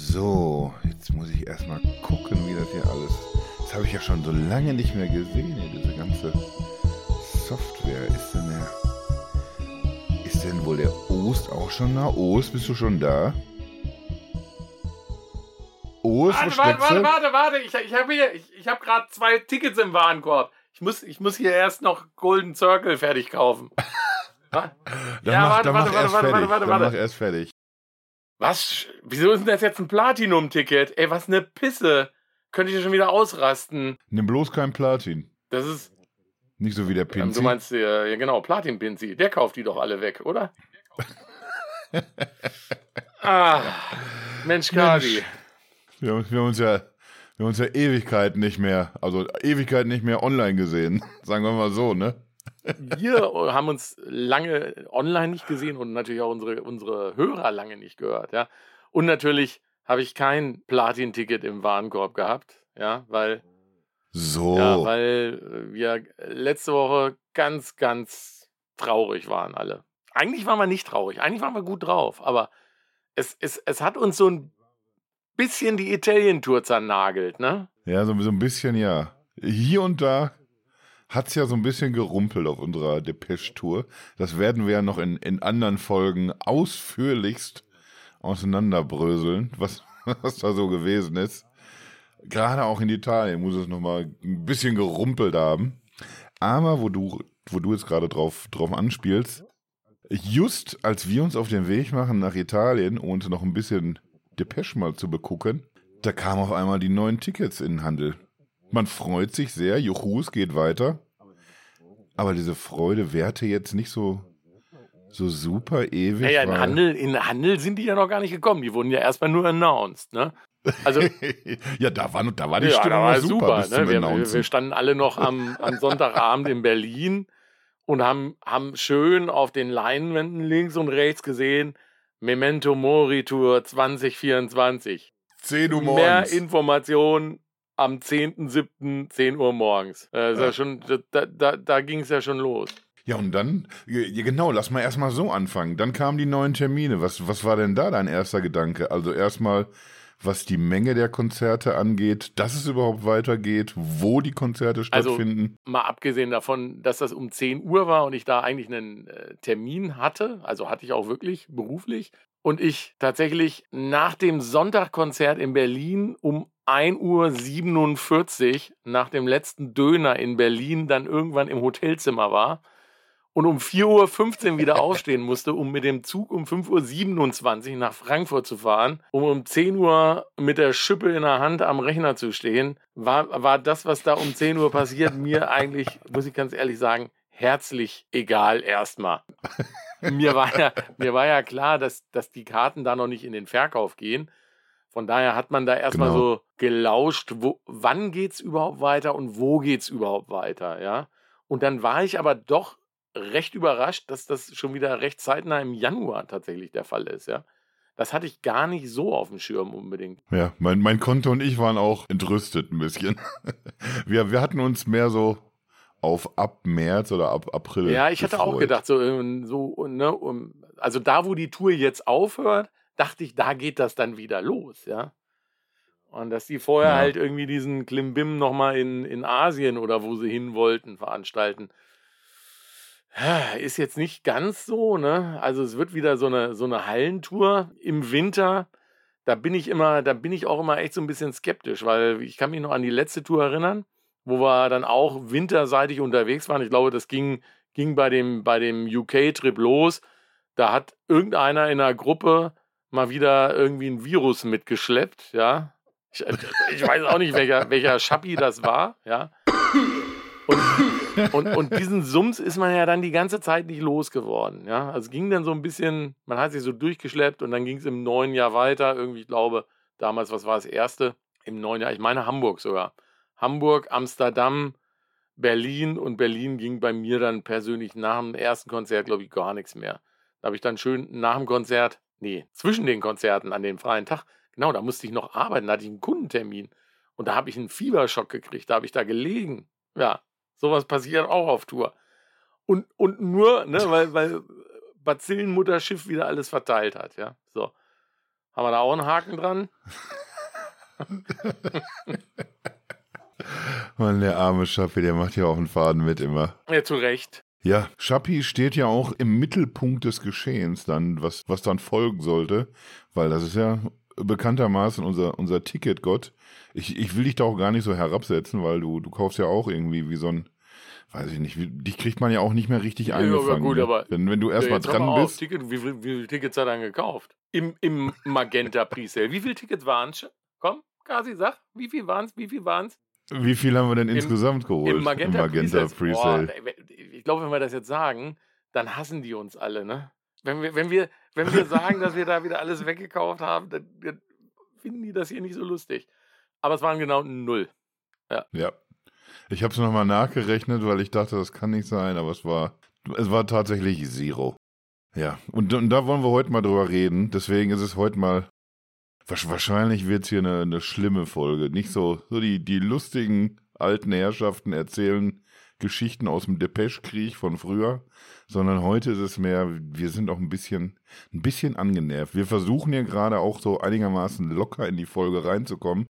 So, jetzt muss ich erstmal gucken, wie das hier alles. Das habe ich ja schon so lange nicht mehr gesehen, diese ganze Software. Ist denn der. Ist denn wohl der Ost auch schon da? Ost, bist du schon da? Ost, Warte, warte, warte, warte, warte. Ich, ich habe hier, ich, ich habe gerade zwei Tickets im Warenkorb. Ich muss, ich muss hier erst noch Golden Circle fertig kaufen. Ja, mach, warte, warte, warte, warte, warte, warte, warte. erst fertig. Was? Wieso ist denn das jetzt ein Platinum-Ticket? Ey, was eine Pisse. Könnte ich ja schon wieder ausrasten. Nimm bloß kein Platin. Das ist, Nicht so wie der ähm, Pinzi. du meinst, äh, ja genau, Platin-Pinzi. Der kauft die doch alle weg, oder? ah, Mensch, Kadi. Wir, haben- wir haben uns ja, wir haben uns ja Ewigkeit nicht mehr, also Ewigkeit nicht mehr online gesehen. Sagen wir mal so, ne? Wir haben uns lange online nicht gesehen und natürlich auch unsere, unsere Hörer lange nicht gehört, ja. Und natürlich habe ich kein Platin-Ticket im Warenkorb gehabt, ja, weil, So. ja, weil wir letzte Woche ganz, ganz traurig waren alle. Eigentlich waren wir nicht traurig, eigentlich waren wir gut drauf, aber es, es, es hat uns so ein bisschen die Italien-Tour zernagelt, ne? Ja, so, so ein bisschen ja. Hier und da hat's ja so ein bisschen gerumpelt auf unserer Depeche-Tour. Das werden wir ja noch in, in anderen Folgen ausführlichst auseinanderbröseln, was, was da so gewesen ist. Gerade auch in Italien muss es nochmal ein bisschen gerumpelt haben. Aber wo du, wo du jetzt gerade drauf, drauf anspielst, just als wir uns auf den Weg machen nach Italien, um uns noch ein bisschen Depeche mal zu begucken, da kamen auf einmal die neuen Tickets in den Handel. Man freut sich sehr, juhu, es geht weiter. Aber diese Freude währte jetzt nicht so, so super ewig. Naja, in Handel, in Handel sind die ja noch gar nicht gekommen. Die wurden ja erstmal nur announced, ne? Also, ja, da war, da war die ja, Stimmung war super, super. bis ne? wir, wir, standen alle noch am, am Sonntagabend in Berlin und haben, haben schön auf den Leinwänden links und rechts gesehen, Memento Mori Tour 2024. 10 Uhr Mehr morgens. Informationen am 10.07. 10 Uhr morgens. Äh, ja. Ja. schon, da da, da ging es ja schon los. Ja, und dann, genau, lass mal erstmal so anfangen. Dann kamen die neuen Termine. Was, was war denn da dein erster Gedanke? Also erstmal, was die Menge der Konzerte angeht, dass es überhaupt weitergeht, wo die Konzerte Also- stattfinden. mal abgesehen davon, dass das um 10 Uhr war und ich da eigentlich einen äh, Termin hatte, also hatte ich auch wirklich beruflich, und ich tatsächlich nach dem Sonntagkonzert in Berlin um 1.47 Uhr nach dem letzten Döner in Berlin dann irgendwann im Hotelzimmer war und um 4.15 Uhr wieder aufstehen musste, um mit dem Zug um 5.27 Uhr nach Frankfurt zu fahren, um um 10 Uhr mit der Schippe in der Hand am Rechner zu stehen, war, war das, was da um 10 Uhr passiert, mir eigentlich, muss ich ganz ehrlich sagen, herzlich egal erstmal. Mir war ja, mir war ja klar, dass, dass die Karten da noch nicht in den Verkauf gehen. Von daher hat man da erstmal Genau. so gelauscht, wo, wann geht's überhaupt weiter und wo geht's überhaupt weiter, ja. Und dann war ich aber doch recht überrascht, dass das schon wieder recht zeitnah im Januar tatsächlich der Fall ist, ja. Das hatte ich gar nicht so auf dem Schirm unbedingt. Ja, mein, mein Konto und ich waren auch entrüstet ein bisschen. Wir, wir hatten uns mehr so auf ab März oder ab April. Ja, ich hatte auch gefreut. gedacht, so, ähm, so ne, also da, wo die Tour jetzt aufhört, dachte ich, da geht das dann wieder los, ja. Und dass die vorher Ja. halt irgendwie diesen Klimbim nochmal in, in Asien oder wo sie hin wollten, veranstalten. Ist jetzt nicht ganz so, ne? Also es wird wieder so eine, so eine Hallentour im Winter. Da bin ich immer, da bin ich auch immer echt so ein bisschen skeptisch, weil ich kann mich noch an die letzte Tour erinnern, wo wir dann auch winterseitig unterwegs waren. Ich glaube, das ging, ging bei dem, bei dem UK-Trip los. Da hat irgendeiner in einer Gruppe mal wieder irgendwie ein Virus mitgeschleppt, ja. Ich, ich weiß auch nicht, welcher, welcher Schappi das war, ja. Und, und, und diesen Sums ist man ja dann die ganze Zeit nicht losgeworden, ja. Also es ging dann so ein bisschen, man hat sich so durchgeschleppt und dann ging es im neuen Jahr weiter. Irgendwie, ich glaube, damals, was war das erste? Im neuen Jahr, ich meine Hamburg sogar. Hamburg, Amsterdam, Berlin und Berlin ging bei mir dann persönlich nach dem ersten Konzert, glaube ich, gar nichts mehr. Da habe ich dann schön nach dem Konzert, nee, zwischen den Konzerten an dem freien Tag, genau, da musste ich noch arbeiten, da hatte ich einen Kundentermin und da habe ich einen Fieberschock gekriegt, da habe ich da gelegen. Ja, sowas passiert auch auf Tour. Und, und nur, ne, weil, weil Bazillenmutterschiff wieder alles verteilt hat, ja. So. Haben wir da auch einen Haken dran? Mann, der arme Schappi, der macht ja auch einen Faden mit immer. Ja, zu Recht. Ja, Schappi steht ja auch im Mittelpunkt des Geschehens dann, was, was dann folgen sollte, weil das ist ja bekanntermaßen unser, unser Ticketgott. Ich, ich will dich da auch gar nicht so herabsetzen, weil du, du kaufst ja auch irgendwie wie so ein, weiß ich nicht, wie, dich kriegt man ja auch nicht mehr richtig Ja, eingefangen. aber gut, ne? aber- wenn, wenn du erstmal hör dran bist. Ticket, wie, viel, wie viele Tickets hat er dann gekauft? Im, im Magenta Presale. Wie viele Tickets waren es? Komm, Kasi, sag, wie viel waren es? Wie viel waren es? Wie viel haben wir denn Im- insgesamt geholt? Im Magenta, Presale. Presale. Boah, ich glaube, wenn wir das jetzt sagen, dann hassen die uns alle, ne? Wenn wir, wenn wir, wenn wir sagen, dass wir da wieder alles weggekauft haben, dann, finden die das hier nicht so lustig. Aber es waren genau null. Ja. Ich habe es nochmal nachgerechnet, weil ich dachte, das kann nicht sein, aber es war, es war tatsächlich Zero. Ja, und, und da wollen wir heute mal drüber reden. Deswegen ist es heute mal, wahrscheinlich wird es hier eine, eine schlimme Folge. Nicht so, so die, die lustigen alten Herrschaften erzählen Geschichten aus dem Depeche-Krieg von früher, sondern heute ist es mehr, wir sind auch ein bisschen, ein bisschen angenervt. Wir versuchen ja gerade auch so einigermaßen locker in die Folge reinzukommen.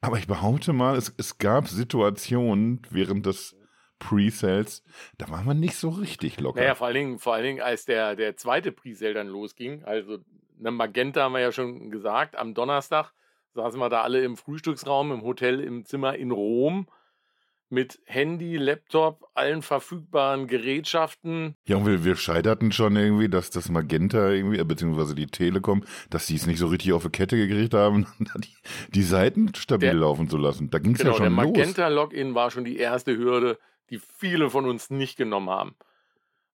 Aber ich behaupte mal, es, es gab Situationen während des Pre-Sales, da waren wir nicht so richtig locker. Naja, vor allen Dingen, vor allen Dingen als der, der zweite Presale dann losging, also eine Magenta haben wir ja schon gesagt, am Donnerstag saßen wir da alle im Frühstücksraum, im Hotel, im Zimmer in Rom mit Handy, Laptop, allen verfügbaren Gerätschaften. Ja, und wir, wir scheiterten schon irgendwie, dass das Magenta irgendwie, äh, beziehungsweise die Telekom, dass die es nicht so richtig auf die Kette gekriegt haben, die, die Seiten stabil Der- laufen zu lassen. Da ging es Genau, ja der schon los. Magenta-Login war schon die erste Hürde, die viele von uns nicht genommen haben.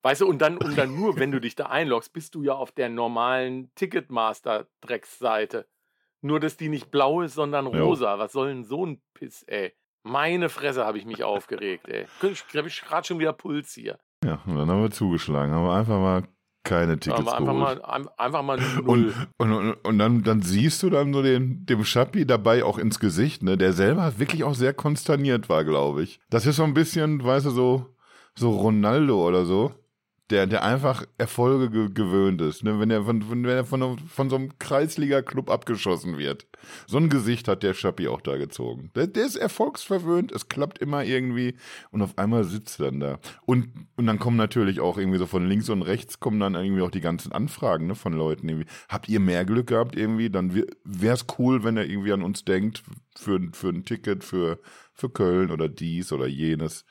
Weißt du, und dann, und dann nur, wenn du dich da einloggst, bist du ja auf der normalen Ticketmaster-Drecksseite. Nur, dass die nicht blau ist, sondern Jo. rosa. Was soll denn so ein Piss, ey? Meine Fresse habe ich mich aufgeregt, ey. Ich habe ich gerade schon wieder Puls hier. Ja, und dann haben wir zugeschlagen, haben wir einfach mal keine Tickets Aber einfach geholt. mal, ein- einfach mal null. Und, und, und, und dann, dann siehst du dann so den, dem Schappi dabei auch ins Gesicht, ne, der selber wirklich auch sehr konsterniert war, glaube ich. Das ist so ein bisschen, weißt du, so, so Ronaldo oder so, der, der einfach Erfolge ge gewöhnt ist, ne, wenn er von, wenn er von, von so einem Kreisliga-Club abgeschossen wird. So ein Gesicht hat der Schappi auch da gezogen. Der, der ist erfolgsverwöhnt, es klappt immer irgendwie und auf einmal sitzt er dann da. Und, und dann kommen natürlich auch irgendwie so von links und rechts kommen dann irgendwie auch die ganzen Anfragen ne, von Leuten irgendwie. Habt ihr mehr Glück gehabt irgendwie? Dann wäre es cool, wenn er irgendwie an uns denkt für, für ein Ticket für, für Köln oder dies oder jenes.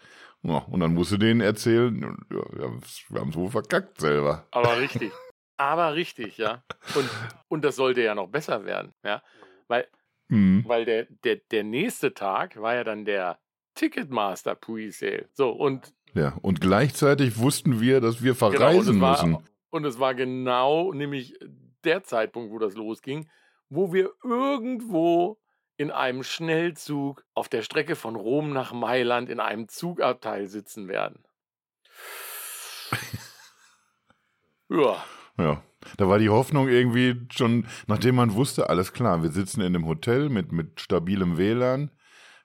Ja, und dann musst du denen erzählen, wir haben es wohl verkackt selber. Aber richtig. Aber richtig, ja. Und, und das sollte ja noch besser werden, ja. Weil Mhm. Weil der, der, der nächste Tag war ja dann der Ticketmaster Presale. So, und, Ja, und gleichzeitig wussten wir, dass wir genau, und, verreisen es war, müssen. und es war genau nämlich der Zeitpunkt, wo das losging, wo wir irgendwo in einem Schnellzug auf der Strecke von Rom nach Mailand in einem Zugabteil sitzen werden. Ja, Ja, da war die Hoffnung irgendwie schon, nachdem man wusste, alles klar, wir sitzen in einem Hotel mit, mit stabilem WLAN.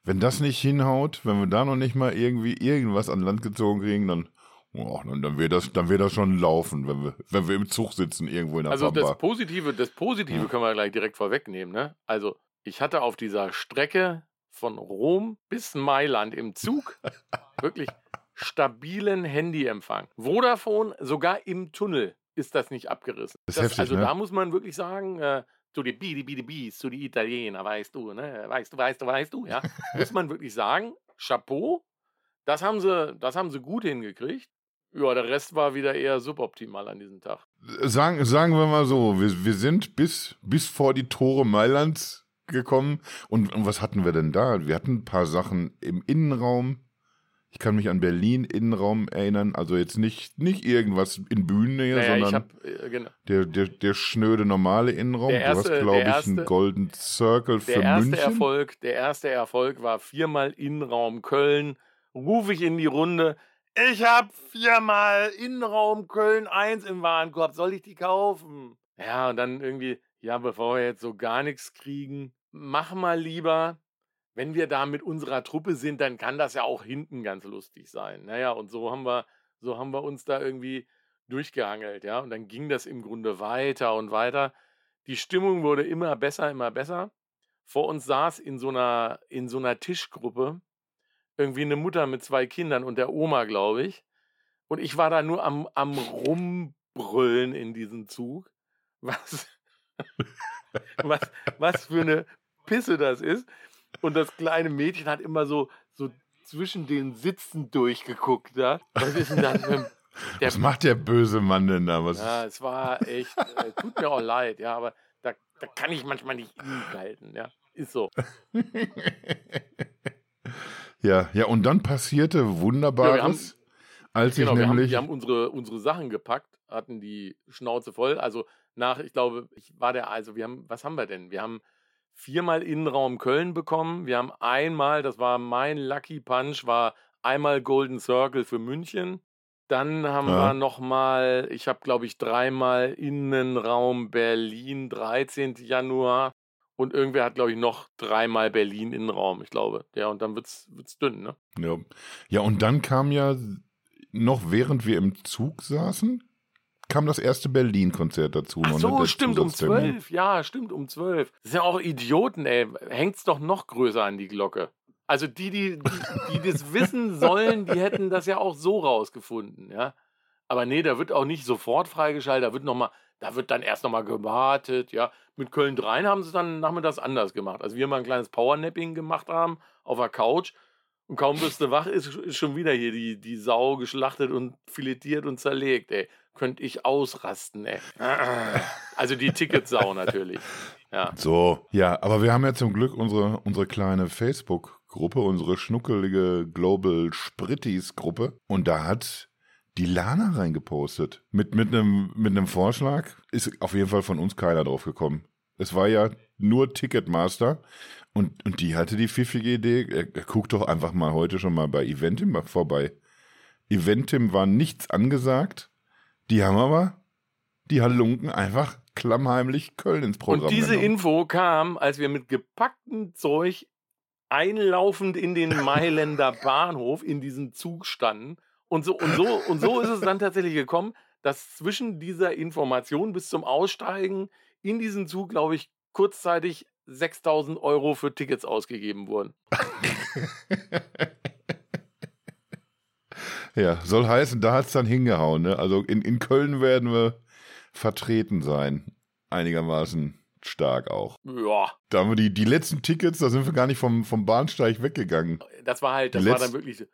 Wenn das nicht hinhaut, wenn wir da noch nicht mal irgendwie irgendwas an Land gezogen kriegen, dann, oh, dann, dann wird das, dann wird das schon laufen, wenn wir, wenn wir im Zug sitzen irgendwo in der Also das Pampa. Positive, das Positive Ja. können wir gleich direkt vorwegnehmen. Ne? Also ich hatte auf dieser Strecke von Rom bis Mailand im Zug wirklich stabilen Handyempfang. Vodafone sogar im Tunnel ist das nicht abgerissen. Das ist heftig, also ne? da muss man wirklich sagen, äh, zu die Bidi Bidi Bis, zu die Italiener, weißt du, ne? Weißt du, weißt du, weißt du, ja. muss man wirklich sagen, Chapeau, das haben sie, das haben sie gut hingekriegt. Ja, der Rest war wieder eher suboptimal an diesem Tag. Sagen, sagen wir mal so, wir, wir sind bis, bis vor die Tore Mailands gekommen. Und, und was hatten wir denn da? Wir hatten ein paar Sachen im Innenraum. Ich kann mich an Berlin Innenraum erinnern. Also jetzt nicht, nicht irgendwas in Bühnennähe, Naja, sondern habe äh, genau. der, der, der schnöde normale Innenraum. Der erste- du hast, glaube der ich, einen erste- Golden Circle Der für erste München. Erfolg, der erste Erfolg war viermal Innenraum Köln. Rufe ich in die Runde. Ich habe viermal Innenraum Köln 1 im Warenkorb. Soll ich die kaufen? Ja, und dann irgendwie, ja, bevor wir jetzt so gar nichts kriegen, mach mal lieber. Wenn wir da mit unserer Truppe sind, dann kann das ja auch hinten ganz lustig sein. Naja, und so haben wir, so haben wir uns da irgendwie durchgehangelt, ja. Und dann ging das im Grunde weiter und weiter, Die Stimmung wurde immer besser, immer besser. Vor uns saß in so einer, in so einer Tischgruppe irgendwie eine Mutter mit zwei Kindern und der Oma, glaube ich. Und ich war da nur am, am Rumbrüllen in diesem Zug. Was, was, was für eine Pisse das ist. Und das kleine Mädchen hat immer so, so zwischen den Sitzen durchgeguckt. Ja? Was ist denn das für der, Was macht der böse Mann denn da? Was ja, es war echt, äh, tut mir auch leid, ja, aber da, da kann ich manchmal nicht halten, ja. Ist so. ja, ja, und dann passierte Wunderbares, ja, haben, als genau, ich nämlich. Wir haben, wir haben unsere, unsere Sachen gepackt, hatten die Schnauze voll. Also nach, ich glaube, ich war der, also wir haben, was haben wir denn? Wir haben viermal Innenraum Köln bekommen. Wir haben einmal, das war mein Lucky Punch, war einmal Golden Circle für München. Dann haben ja. wir nochmal, ich habe glaube ich dreimal Innenraum Berlin, 13. Januar. Und irgendwer hat, glaube ich, noch dreimal Berlin Innenraum, ich glaube. Ja, und dann wird's, wird's dünn, ne? Ja. ja, und dann kam ja noch während wir im Zug saßen, kam das erste Berlin-Konzert dazu. Ach so, stimmt, um zwölf. Ja, stimmt, um zwölf. Das sind ja auch Idioten, ey. Hängt's doch noch größer an die Glocke. Also die, die, die, die das wissen sollen, die hätten das ja auch so rausgefunden, ja. Aber nee, da wird auch nicht sofort freigeschaltet, da wird noch mal, da wird dann erst nochmal gewartet, ja. Mit Köln 3 haben sie dann nachmittags anders gemacht. Also wir mal ein kleines Powernapping gemacht haben auf der Couch und kaum bist du wach, ist, ist schon wieder hier die, die Sau geschlachtet und filetiert und zerlegt, ey. Könnte ich ausrasten, ey. Also die Ticketsau natürlich. Ja. So, ja, aber wir haben ja zum Glück unsere, unsere kleine Facebook-Gruppe, unsere schnuckelige Global Spritties-Gruppe. Und da hat die Lana reingepostet. Mit, mit, einem, mit einem Vorschlag. Ist auf jeden Fall von uns keiner drauf gekommen. Es war ja nur Ticketmaster. Und, und die hatte die pfiffige Idee, er, er guckt doch einfach mal heute schon mal bei Eventim vorbei. Eventim war nichts angesagt. Die haben aber die Halunken einfach klammheimlich Köln ins Programm. Und diese genommen. Info kam, als wir mit gepacktem Zeug einlaufend in den Mailänder Bahnhof in diesem Zug standen. Und so, und, so, und so ist es dann tatsächlich gekommen, dass zwischen dieser Information bis zum Aussteigen in diesen Zug, glaube ich, kurzzeitig 6000 Euro für Tickets ausgegeben wurden. ja, soll heißen, da hat es dann hingehauen. Ne? Also in, in Köln werden wir vertreten sein. Einigermaßen stark auch. Ja. Da haben wir die, die letzten Tickets, da sind wir gar nicht vom, vom Bahnsteig weggegangen. Das war halt, das war dann wirklich.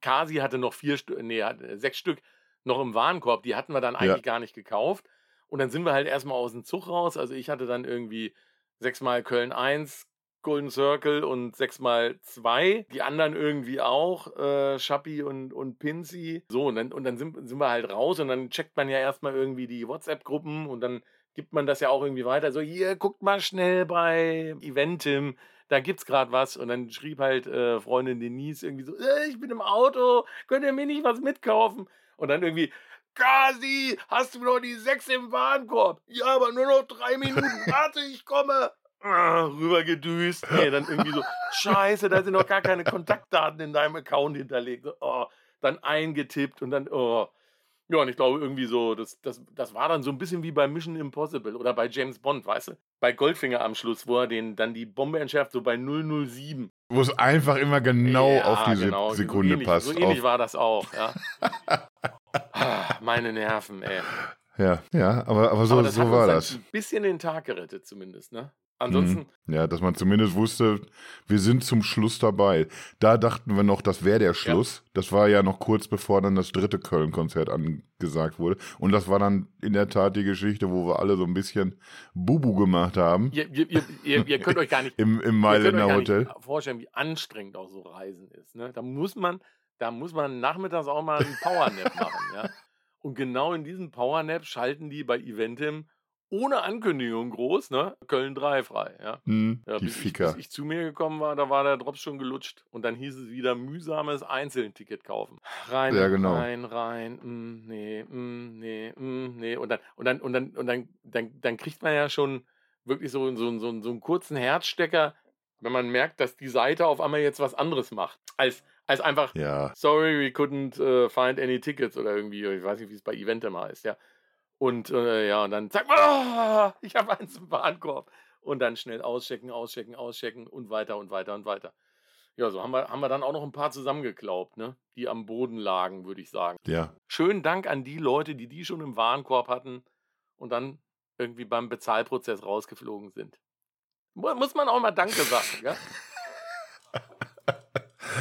Kasi hatte noch vier Stück, nee, sechs Stück noch im Warenkorb. Die hatten wir dann eigentlich ja. gar nicht gekauft. Und dann sind wir halt erstmal aus dem Zug raus. Also ich hatte dann irgendwie sechsmal Köln 1, Golden Circle und sechsmal zwei. Die anderen irgendwie auch, äh, Schappi und, und Pinzi. So, und dann, und dann sind, sind wir halt raus und dann checkt man ja erstmal irgendwie die WhatsApp-Gruppen und dann gibt man das ja auch irgendwie weiter. So, hier, guckt mal schnell bei Eventim, da gibt's gerade was. Und dann schrieb halt äh, Freundin Denise irgendwie so, äh, ich bin im Auto, könnt ihr mir nicht was mitkaufen? Und dann irgendwie, Kasi, hast du noch die sechs im Warenkorb? Ja, aber nur noch drei Minuten. Warte, ich komme. Ah, rübergedüst. Nee, dann irgendwie so, scheiße, da sind noch gar keine Kontaktdaten in deinem Account hinterlegt. Oh, dann eingetippt und dann, oh. Ja, und ich glaube irgendwie so, das, das, das war dann so ein bisschen wie bei Mission Impossible oder bei James Bond, weißt du? Bei Goldfinger am Schluss, wo er den, dann die Bombe entschärft, so bei 007. Wo es einfach immer genau ja, auf die genau, Sekunde so ähnlich, passt. So ähnlich war das auch, ja. Ah, meine Nerven, ey. Ja, ja, aber, aber so, aber so war das. Ein bisschen den Tag gerettet, zumindest, ne? Ansonsten. Mhm. Ja, dass man zumindest wusste, wir sind zum Schluss dabei. Da dachten wir noch, das wäre der Schluss. Ja. Das war ja noch kurz bevor dann das dritte Köln-Konzert angesagt wurde. Und das war dann in der Tat die Geschichte, wo wir alle so ein bisschen Bubu gemacht haben. Ihr, ihr, ihr, ihr könnt euch gar nicht im, im Mailänder Hotel vorstellen, wie anstrengend auch so Reisen ist. Ne? Da muss man, da muss man nachmittags auch mal einen Powernap machen. Ja? Und genau in diesem Powernap schalten die bei Eventim ohne Ankündigung groß, ne? Köln 3 frei, ja. Mm, ja die bis Ficker. Ich, bis ich zu mir gekommen war, da war der Drops schon gelutscht. Und dann hieß es wieder mühsames Einzelticket kaufen. Rein, ja, genau. rein, rein, mm, nee, mm, nee, mm, nee. Und dann, und dann, und dann, und dann, dann, dann kriegt man ja schon wirklich so, so, so, so einen kurzen Herzstecker, wenn man merkt, dass die Seite auf einmal jetzt was anderes macht. Als, als einfach, ja. sorry, we couldn't uh, find any tickets oder irgendwie, ich weiß nicht, wie es bei Eventim heißt, ja. Und äh, ja, und dann sagt man, oh, ich habe eins im Warenkorb. Und dann schnell auschecken, auschecken, auschecken und weiter und weiter und weiter. Ja, so haben wir, haben wir dann auch noch ein paar zusammengeklaubt, ne? die am Boden lagen, würde ich sagen. Ja. Schönen Dank an die Leute, die die schon im Warenkorb hatten und dann irgendwie beim Bezahlprozess rausgeflogen sind. Muss man auch mal Danke sagen, ja?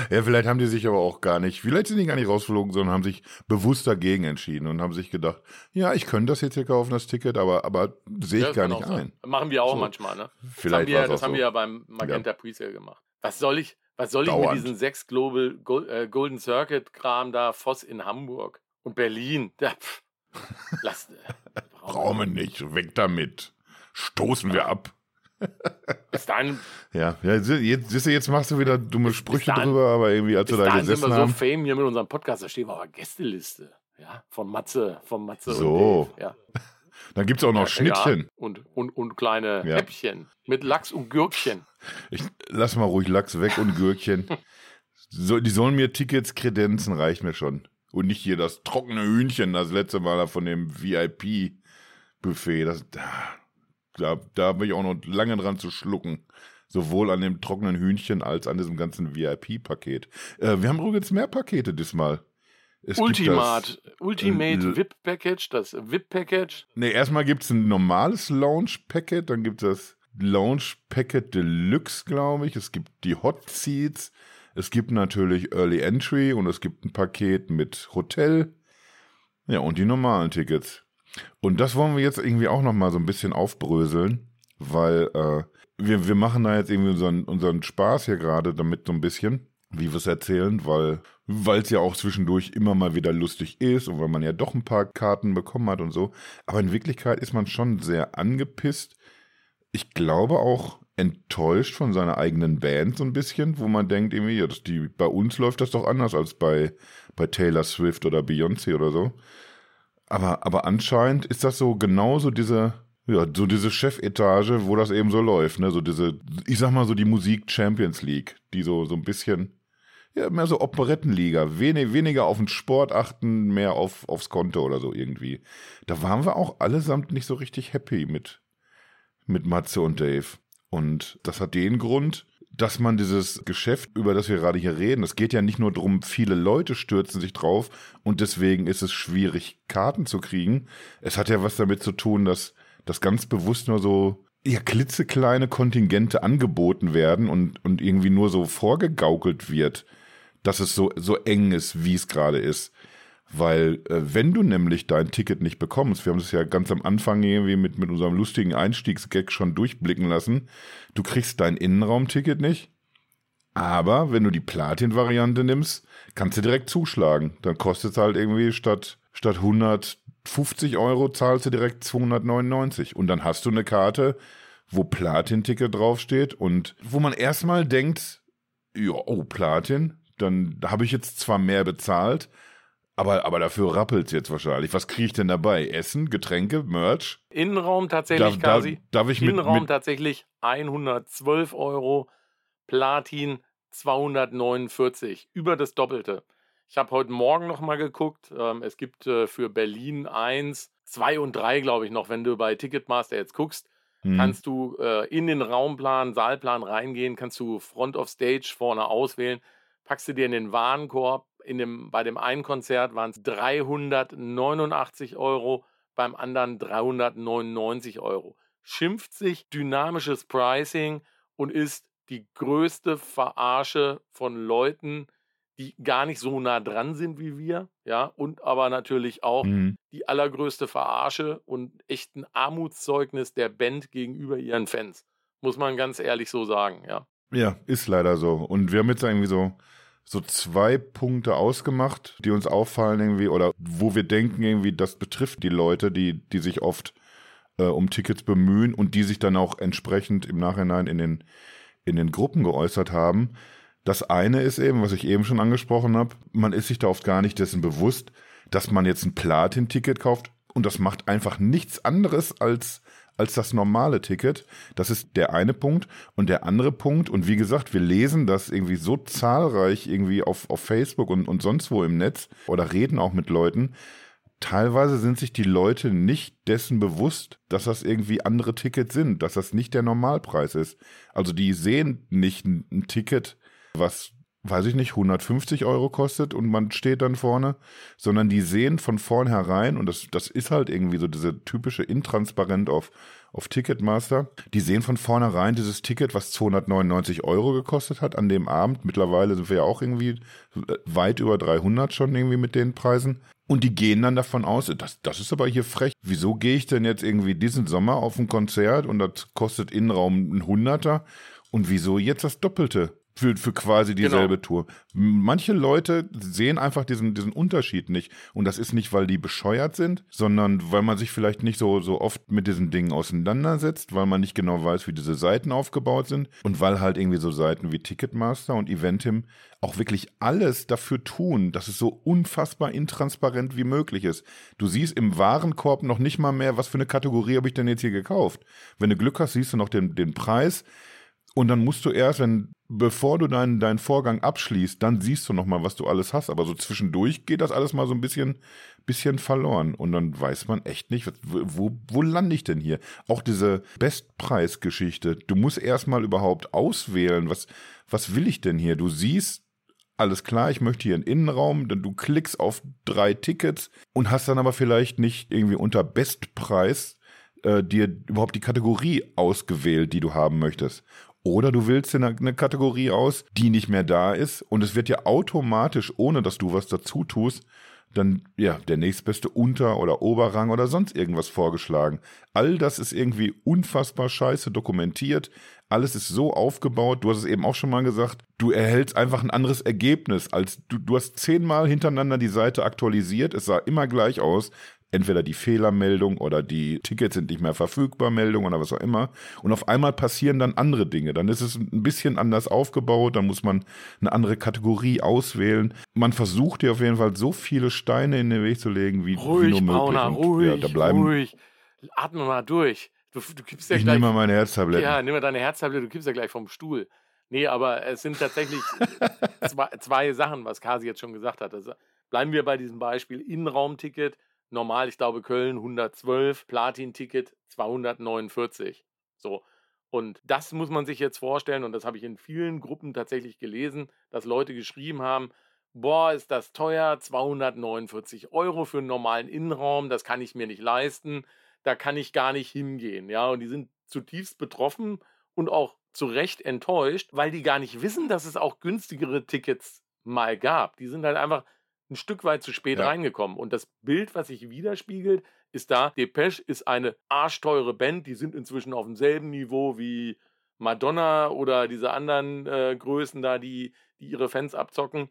Ja, vielleicht haben die sich aber auch gar nicht, vielleicht sind die gar nicht rausgeflogen, sondern haben sich bewusst dagegen entschieden und haben sich gedacht, ja, ich könnte das jetzt hier kaufen, das Ticket, aber, aber sehe ich ja, gar nicht ein. Machen wir auch so. manchmal, ne? Vielleicht das haben wir, das haben so. wir ja beim Magenta ja. Presale gemacht. Was soll ich, was soll ich mit diesen sechs Global äh, Golden Circuit Kram da, Voss in Hamburg und Berlin? Da, pff, lass, äh, brauchen wir nicht, weg damit. Stoßen wir ab. Bis dahin. Ja, ja jetzt, jetzt, jetzt machst du wieder dumme Sprüche dahin, drüber, aber irgendwie, als du da gesessen sind wir haben. so fame hier mit unserem Podcast, da stehen wir auf der Gästeliste. Ja, von Matze, von Matze so. und Dave, ja. Dann gibt es auch noch ja, Schnittchen. Ja, und, und, und kleine ja. Häppchen mit Lachs und Gürkchen. Ich lass mal ruhig Lachs weg und Gürkchen. so, die sollen mir Tickets kredenzen, reicht mir schon. Und nicht hier das trockene Hühnchen, das letzte Mal von dem VIP-Buffet. Das, da, da bin ich auch noch lange dran zu schlucken. Sowohl an dem trockenen Hühnchen als an diesem ganzen VIP-Paket. Äh, wir haben übrigens mehr Pakete diesmal. Es Ultimat, das, Ultimate äh, VIP Package, das VIP Package. Ne, erstmal gibt es ein normales Lounge Packet, dann gibt es das Lounge Packet Deluxe, glaube ich. Es gibt die Hot Seats, es gibt natürlich Early Entry und es gibt ein Paket mit Hotel. Ja, und die normalen Tickets. Und das wollen wir jetzt irgendwie auch nochmal so ein bisschen aufbröseln, weil äh, wir, wir machen da jetzt irgendwie unseren, unseren Spaß hier gerade damit so ein bisschen, wie wir es erzählen, weil es ja auch zwischendurch immer mal wieder lustig ist und weil man ja doch ein paar Karten bekommen hat und so. Aber in Wirklichkeit ist man schon sehr angepisst. Ich glaube auch enttäuscht von seiner eigenen Band so ein bisschen, wo man denkt irgendwie, ja, das die, bei uns läuft das doch anders als bei, bei Taylor Swift oder Beyoncé oder so. Aber, aber anscheinend ist das so genauso diese, ja, so diese Chefetage, wo das eben so läuft, ne? So diese, ich sag mal so die Musik Champions League, die so, so ein bisschen, ja, mehr so Operettenliga, wenig, weniger auf den Sport achten, mehr auf, aufs Konto oder so irgendwie. Da waren wir auch allesamt nicht so richtig happy mit, mit Matze und Dave. Und das hat den Grund, dass man dieses Geschäft, über das wir gerade hier reden, es geht ja nicht nur darum, viele Leute stürzen sich drauf und deswegen ist es schwierig, Karten zu kriegen. Es hat ja was damit zu tun, dass das ganz bewusst nur so ja, klitzekleine Kontingente angeboten werden und, und irgendwie nur so vorgegaukelt wird, dass es so, so eng ist, wie es gerade ist. Weil äh, wenn du nämlich dein Ticket nicht bekommst, wir haben es ja ganz am Anfang irgendwie mit, mit unserem lustigen Einstiegsgag schon durchblicken lassen, du kriegst dein Innenraumticket nicht, aber wenn du die Platin-Variante nimmst, kannst du direkt zuschlagen. Dann kostet es halt irgendwie statt, statt 150 Euro zahlst du direkt 299 und dann hast du eine Karte, wo Platin-Ticket draufsteht und wo man erstmal denkt, ja, oh, Platin, dann habe ich jetzt zwar mehr bezahlt, aber, aber dafür rappelt es jetzt wahrscheinlich. Was kriege ich denn dabei? Essen, Getränke, Merch? Innenraum tatsächlich, darf, quasi. Darf, ich mit, Innenraum mit tatsächlich 112 Euro, Platin 249, über das Doppelte. Ich habe heute Morgen noch mal geguckt. Ähm, es gibt äh, für Berlin 1, 2 und 3, glaube ich, noch. Wenn du bei Ticketmaster jetzt guckst, hm. kannst du äh, in den Raumplan, Saalplan reingehen, kannst du Front of Stage vorne auswählen, packst du dir in den Warenkorb, in dem, bei dem einen Konzert waren es 389 Euro, beim anderen 399 Euro. Schimpft sich dynamisches Pricing und ist die größte Verarsche von Leuten, die gar nicht so nah dran sind wie wir, ja, und aber natürlich auch Mhm. die allergrößte Verarsche und echt ein Armutszeugnis der Band gegenüber ihren Fans. Muss man ganz ehrlich so sagen, ja. Ja, ist leider so. Und wir haben jetzt irgendwie so, so zwei Punkte ausgemacht, die uns auffallen irgendwie, oder wo wir denken irgendwie, das betrifft die Leute, die, die sich oft äh, um Tickets bemühen und die sich dann auch entsprechend im Nachhinein in den, in den Gruppen geäußert haben. Das eine ist eben, was ich eben schon angesprochen habe, man ist sich da oft gar nicht dessen bewusst, dass man jetzt ein Platin-Ticket kauft und das macht einfach nichts anderes als als das normale Ticket. Das ist der eine Punkt. Und der andere Punkt, und wie gesagt, wir lesen das irgendwie so zahlreich irgendwie auf, auf Facebook und, und sonst wo im Netz oder reden auch mit Leuten, teilweise sind sich die Leute nicht dessen bewusst, dass das irgendwie andere Tickets sind, dass das nicht der Normalpreis ist. Also die sehen nicht ein, Ticket, was weiß ich nicht, 150 Euro kostet und man steht dann vorne, sondern die sehen von vornherein, und das, das ist halt irgendwie so diese typische Intransparent auf, auf Ticketmaster, die sehen von vornherein dieses Ticket, was 299 Euro gekostet hat an dem Abend. Mittlerweile sind wir ja auch irgendwie weit über 300 schon irgendwie mit den Preisen. Und die gehen dann davon aus, das, das ist aber hier frech. Wieso gehe ich denn jetzt irgendwie diesen Sommer auf ein Konzert und das kostet Innenraum ein Hunderter? Und wieso jetzt das Doppelte? Für, für quasi dieselbe genau. Tour. Manche Leute sehen einfach diesen, diesen Unterschied nicht. Und das ist nicht, weil die bescheuert sind, sondern weil man sich vielleicht nicht so, so oft mit diesen Dingen auseinandersetzt, weil man nicht genau weiß, wie diese Seiten aufgebaut sind und weil halt irgendwie so Seiten wie Ticketmaster und Eventim auch wirklich alles dafür tun, dass es so unfassbar intransparent wie möglich ist. Du siehst im Warenkorb noch nicht mal mehr, was für eine Kategorie habe ich denn jetzt hier gekauft. Wenn du Glück hast, siehst du noch den, den Preis. Und dann musst du erst, wenn bevor du deinen, deinen Vorgang abschließt, dann siehst du nochmal, was du alles hast. Aber so zwischendurch geht das alles mal so ein bisschen, bisschen verloren. Und dann weiß man echt nicht, wo, wo lande ich denn hier? Auch diese Bestpreisgeschichte. Du musst erstmal überhaupt auswählen, was, was will ich denn hier? Du siehst, alles klar, ich möchte hier einen Innenraum, dann du klickst auf drei Tickets und hast dann aber vielleicht nicht irgendwie unter Bestpreis äh, dir überhaupt die Kategorie ausgewählt, die du haben möchtest. Oder du wählst dir eine, Kategorie aus, die nicht mehr da ist und es wird ja automatisch, ohne dass du was dazu tust, dann ja der nächstbeste Unter- oder Oberrang oder sonst irgendwas vorgeschlagen. All das ist irgendwie unfassbar scheiße dokumentiert. Alles ist so aufgebaut. Du hast es eben auch schon mal gesagt. Du erhältst einfach ein anderes Ergebnis als du. Du hast zehnmal hintereinander die Seite aktualisiert. Es sah immer gleich aus entweder die Fehlermeldung oder die Tickets sind nicht mehr verfügbar Meldung oder was auch immer. Und auf einmal passieren dann andere Dinge. Dann ist es ein bisschen anders aufgebaut, dann muss man eine andere Kategorie auswählen. Man versucht dir auf jeden Fall so viele Steine in den Weg zu legen, wie, ruhig, wie nur möglich. Pauna, ruhig, ja, da bleiben, ruhig. Atme mal durch. Du, du gibst ja ich gleich. Mal meine Herztablette. Ja, nimm mal deine Herztablette, du gibst ja gleich vom Stuhl. Nee, aber es sind tatsächlich zwei, zwei Sachen, was Kasi jetzt schon gesagt hat. Also bleiben wir bei diesem Beispiel Innenraumticket normal, ich glaube, Köln 112, Platin-Ticket 249. So. Und das muss man sich jetzt vorstellen, und das habe ich in vielen Gruppen tatsächlich gelesen, dass Leute geschrieben haben, boah, ist das teuer, 249 Euro für einen normalen Innenraum, das kann ich mir nicht leisten, da kann ich gar nicht hingehen. Ja, und die sind zutiefst betroffen und auch zu Recht enttäuscht, weil die gar nicht wissen, dass es auch günstigere Tickets mal gab. Die sind halt einfach ein Stück weit zu spät ja. reingekommen. Und das Bild, was sich widerspiegelt, ist da, Depeche ist eine arschteure Band, die sind inzwischen auf demselben Niveau wie Madonna oder diese anderen äh, Größen da, die, die ihre Fans abzocken.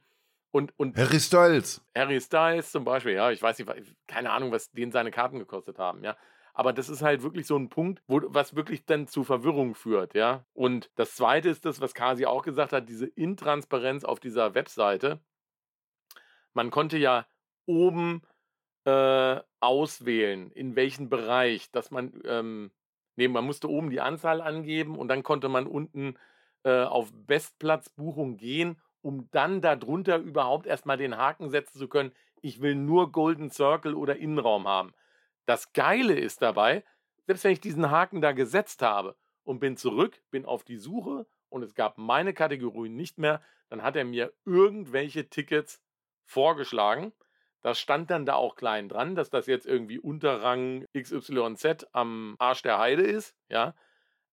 Und, und Harry Styles. Harry Styles zum Beispiel, ja, ich weiß nicht, keine Ahnung, was denen seine Karten gekostet haben, ja. Aber das ist halt wirklich so ein Punkt, wo, was wirklich dann zu Verwirrung führt, ja. Und das zweite ist das, was Kasi auch gesagt hat, diese Intransparenz auf dieser Webseite man konnte ja oben äh, auswählen, in welchem Bereich, dass man, ähm, nee, man musste oben die Anzahl angeben und dann konnte man unten äh, auf Bestplatzbuchung gehen, um dann darunter überhaupt erstmal den Haken setzen zu können, ich will nur Golden Circle oder Innenraum haben. Das Geile ist dabei, selbst wenn ich diesen Haken da gesetzt habe und bin zurück, bin auf die Suche und es gab meine Kategorie nicht mehr, dann hat er mir irgendwelche Tickets vorgeschlagen. Das stand dann da auch klein dran, dass das jetzt irgendwie Unterrang XYZ am Arsch der Heide ist, ja.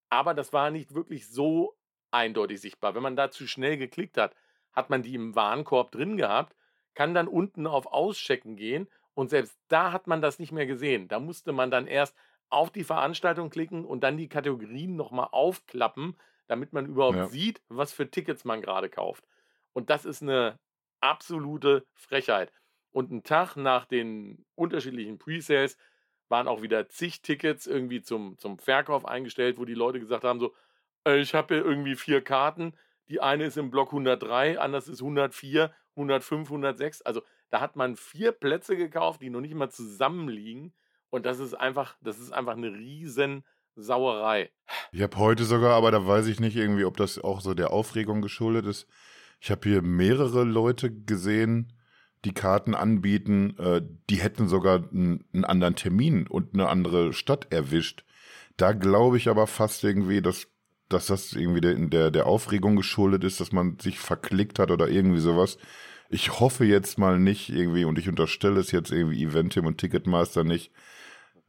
Aber das war nicht wirklich so eindeutig sichtbar. Wenn man da zu schnell geklickt hat, hat man die im Warenkorb drin gehabt, kann dann unten auf Auschecken gehen und selbst da hat man das nicht mehr gesehen. Da musste man dann erst auf die Veranstaltung klicken und dann die Kategorien nochmal aufklappen, damit man überhaupt ja. sieht, was für Tickets man gerade kauft. Und das ist eine absolute Frechheit. Und einen Tag nach den unterschiedlichen Presales waren auch wieder zig Tickets irgendwie zum, zum Verkauf eingestellt, wo die Leute gesagt haben: so, äh, ich habe hier irgendwie vier Karten. Die eine ist im Block 103, anders ist 104, 105, 106. Also da hat man vier Plätze gekauft, die noch nicht mal zusammenliegen. Und das ist einfach, das ist einfach eine riesen Sauerei. Ich habe heute sogar, aber da weiß ich nicht irgendwie, ob das auch so der Aufregung geschuldet ist. Ich habe hier mehrere Leute gesehen, die Karten anbieten, äh, die hätten sogar einen, anderen Termin und eine andere Stadt erwischt. Da glaube ich aber fast irgendwie, dass, dass das irgendwie der, der, der Aufregung geschuldet ist, dass man sich verklickt hat oder irgendwie sowas. Ich hoffe jetzt mal nicht irgendwie, und ich unterstelle es jetzt irgendwie Eventim und Ticketmaster nicht,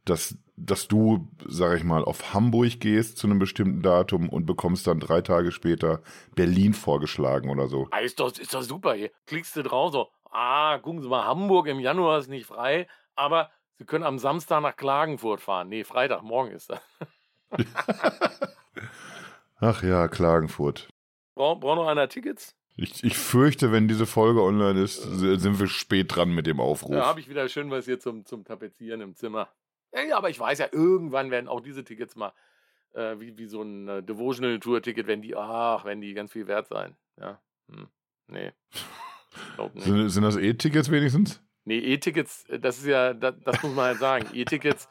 dass, dass du, sag ich mal, auf Hamburg gehst zu einem bestimmten Datum und bekommst dann drei Tage später Berlin vorgeschlagen oder so. Ah, ist doch, ist doch super hier. Klickst du drauf so, ah, gucken Sie mal, Hamburg im Januar ist nicht frei, aber Sie können am Samstag nach Klagenfurt fahren. Nee, Freitag, morgen ist das. Ach ja, Klagenfurt. Braucht brauch noch einer Tickets? Ich, ich fürchte, wenn diese Folge online ist, sind wir spät dran mit dem Aufruf. Da habe ich wieder schön was hier zum, zum Tapezieren im Zimmer. Ja, aber ich weiß ja, irgendwann werden auch diese Tickets mal, äh, wie, wie so ein äh, Devotional Tour-Ticket, wenn die, ach, wenn die ganz viel wert sein. Ja, hm. nee. Sind, sind das E-Tickets wenigstens? Nee, E-Tickets, äh, das ist ja, das, das muss man halt sagen. E-Tickets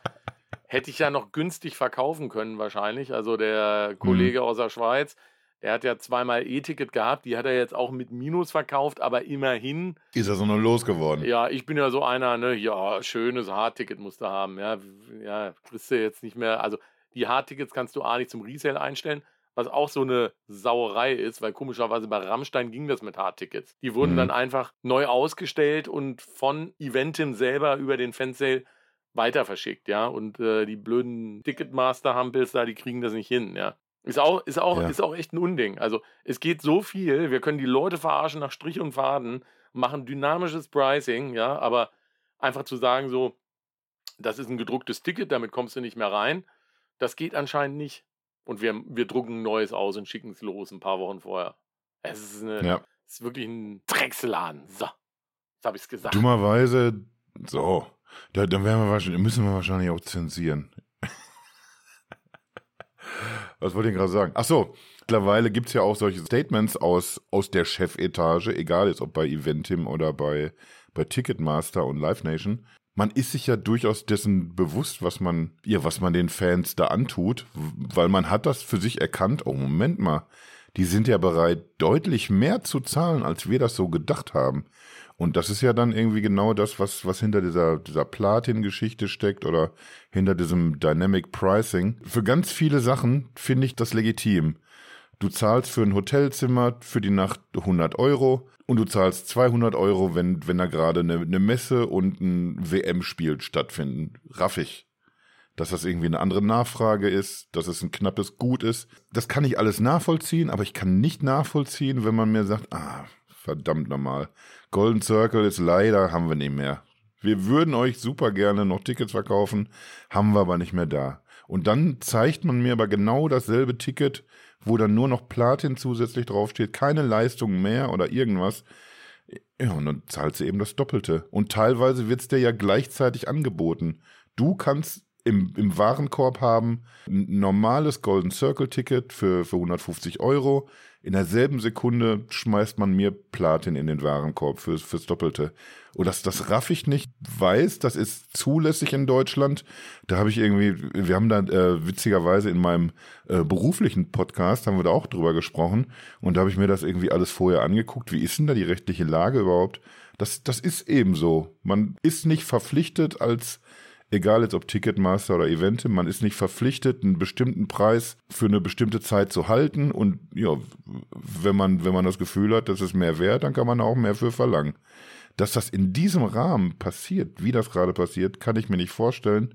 hätte ich ja noch günstig verkaufen können, wahrscheinlich. Also der Kollege mhm. aus der Schweiz, der hat ja zweimal E-Ticket gehabt, die hat er jetzt auch mit Minus verkauft, aber immerhin. Ist er so noch losgeworden? Ja, ich bin ja so einer, ne, ja, schönes Hardticket musst du haben. Ja, ja, kriegst du jetzt nicht mehr. Also die Hardtickets kannst du A nicht zum Resale einstellen, was auch so eine Sauerei ist, weil komischerweise bei Rammstein ging das mit Hardtickets. Die wurden mhm. dann einfach neu ausgestellt und von Eventim selber über den Fansale weiter verschickt, ja. Und äh, die blöden Ticketmaster-Hampels da, die kriegen das nicht hin, ja. Ist auch, ist, auch, ja. ist auch echt ein Unding. Also es geht so viel, wir können die Leute verarschen nach Strich und Faden, machen dynamisches Pricing, ja, aber einfach zu sagen, so, das ist ein gedrucktes Ticket, damit kommst du nicht mehr rein, das geht anscheinend nicht. Und wir, wir drucken ein neues aus und schicken es los ein paar Wochen vorher. Es ist, eine, ja. es ist wirklich ein Drecksladen. So, jetzt habe ich es gesagt. Dummerweise, so, da, dann wir müssen wir wahrscheinlich auch zensieren. Was wollte ich gerade sagen? Ach so, mittlerweile gibt es ja auch solche Statements aus, aus der Chefetage, egal jetzt ob bei Eventim oder bei, bei Ticketmaster und Live Nation. Man ist sich ja durchaus dessen bewusst, was man, ja, was man den Fans da antut, weil man hat das für sich erkannt, oh Moment mal, die sind ja bereit, deutlich mehr zu zahlen, als wir das so gedacht haben. Und das ist ja dann irgendwie genau das, was, was hinter dieser, dieser Platin-Geschichte steckt oder hinter diesem Dynamic Pricing. Für ganz viele Sachen finde ich das legitim. Du zahlst für ein Hotelzimmer für die Nacht 100 Euro und du zahlst 200 Euro, wenn, wenn da gerade eine, eine Messe und ein WM-Spiel stattfinden. Raffig. Dass das irgendwie eine andere Nachfrage ist, dass es ein knappes Gut ist. Das kann ich alles nachvollziehen, aber ich kann nicht nachvollziehen, wenn man mir sagt, ah, verdammt nochmal. Golden Circle ist leider, haben wir nicht mehr. Wir würden euch super gerne noch Tickets verkaufen, haben wir aber nicht mehr da. Und dann zeigt man mir aber genau dasselbe Ticket, wo dann nur noch Platin zusätzlich draufsteht, keine Leistung mehr oder irgendwas. Ja, und dann zahlst du eben das Doppelte. Und teilweise wird es dir ja gleichzeitig angeboten. Du kannst im, im Warenkorb haben ein normales Golden Circle Ticket für, für 150 Euro. In derselben Sekunde schmeißt man mir Platin in den Warenkorb fürs, fürs Doppelte. Und das, das raff ich nicht weiß, das ist zulässig in Deutschland. Da habe ich irgendwie, wir haben da äh, witzigerweise in meinem äh, beruflichen Podcast, haben wir da auch drüber gesprochen. Und da habe ich mir das irgendwie alles vorher angeguckt. Wie ist denn da die rechtliche Lage überhaupt? Das, das ist eben so. Man ist nicht verpflichtet als egal jetzt ob Ticketmaster oder Eventim, man ist nicht verpflichtet, einen bestimmten Preis für eine bestimmte Zeit zu halten und ja, wenn man, wenn man das Gefühl hat, das ist mehr wert, dann kann man auch mehr für verlangen. Dass das in diesem Rahmen passiert, wie das gerade passiert, kann ich mir nicht vorstellen.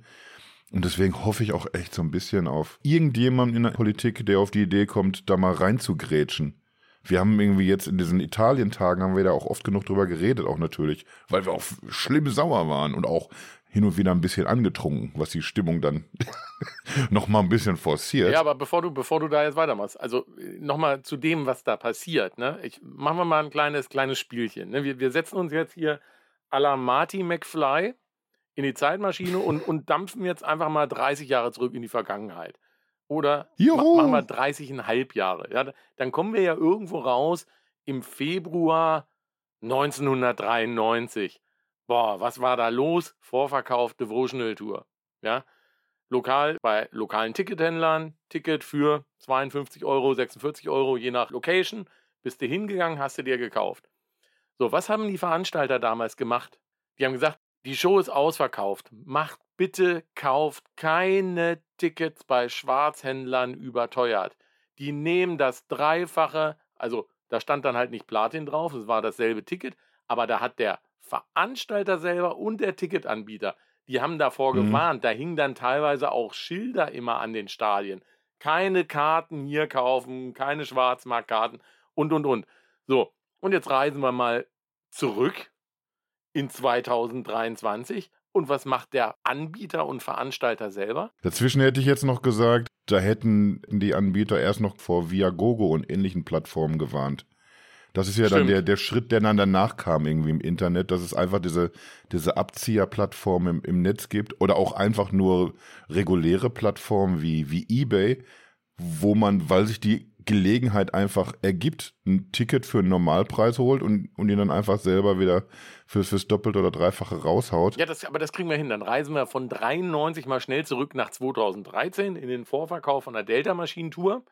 Und deswegen hoffe ich auch echt so ein bisschen auf irgendjemanden in der Politik, der auf die Idee kommt, da mal reinzugrätschen. Wir haben irgendwie jetzt in diesen Italien-Tagen haben wir da auch oft genug drüber geredet, auch natürlich, weil wir auch schlimm sauer waren und auch hin und wieder ein bisschen angetrunken, was die Stimmung dann noch mal ein bisschen forciert. Ja, aber bevor du, bevor du da jetzt weitermachst, also noch mal zu dem, was da passiert. Ne? Ich, machen wir mal ein kleines, kleines Spielchen. Ne? Wir, wir setzen uns jetzt hier à la Marty McFly in die Zeitmaschine und, und dampfen jetzt einfach mal 30 Jahre zurück in die Vergangenheit. Oder ma machen wir 30,5 Jahre. Ja, dann kommen wir ja irgendwo raus im Februar 1993 boah, was war da los? Vorverkauf Devotional Tour. Ja, lokal bei lokalen Tickethändlern, Ticket für 52 Euro, 46 Euro, je nach Location. Bist du hingegangen, hast du dir gekauft. So, was haben die Veranstalter damals gemacht? Die haben gesagt, die Show ist ausverkauft. Macht bitte, kauft keine Tickets bei Schwarzhändlern überteuert. Die nehmen das Dreifache, also da stand dann halt nicht Platin drauf, es war dasselbe Ticket, aber da hat der Veranstalter selber und der Ticketanbieter, die haben davor mhm. gewarnt. Da hingen dann teilweise auch Schilder immer an den Stadien. Keine Karten hier kaufen, keine Schwarzmarktkarten und, und, und. So, und jetzt reisen wir mal zurück in 2023. Und was macht der Anbieter und Veranstalter selber? Dazwischen hätte ich jetzt noch gesagt, da hätten die Anbieter erst noch vor Viagogo und ähnlichen Plattformen gewarnt. Das ist ja Stimmt. dann der, der Schritt, der dann danach kam irgendwie im Internet, dass es einfach diese, diese Abzieherplattformen im, im Netz gibt oder auch einfach nur reguläre Plattformen wie, wie eBay, wo man, weil sich die Gelegenheit einfach ergibt, ein Ticket für einen Normalpreis holt und, und ihn dann einfach selber wieder fürs, fürs Doppelte oder Dreifache raushaut. Ja, das, aber das kriegen wir hin. Dann reisen wir von 93 mal schnell zurück nach 2013 in den Vorverkauf von der Delta-Maschinentour.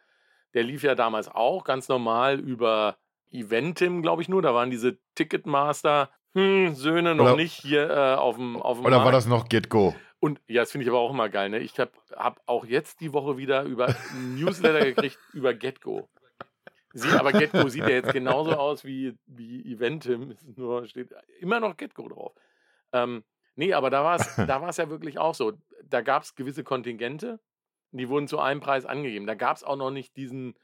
Der lief ja damals auch ganz normal über Eventim, glaube ich nur. Da waren diese Ticketmaster hm, Söhne noch oder, nicht hier äh, auf dem auf dem Oder Markt. war das noch GetGo? Und ja, das finde ich aber auch immer geil. Ne? Ich habe hab auch jetzt die Woche wieder über Newsletter gekriegt über GetGo. Sie, aber GetGo sieht ja jetzt genauso aus wie, wie Eventim. Nur steht immer noch GetGo drauf. Ähm, nee, aber da war es da ja wirklich auch so. Da gab es gewisse Kontingente, die wurden zu einem Preis angegeben. Da gab es auch noch nicht diesen,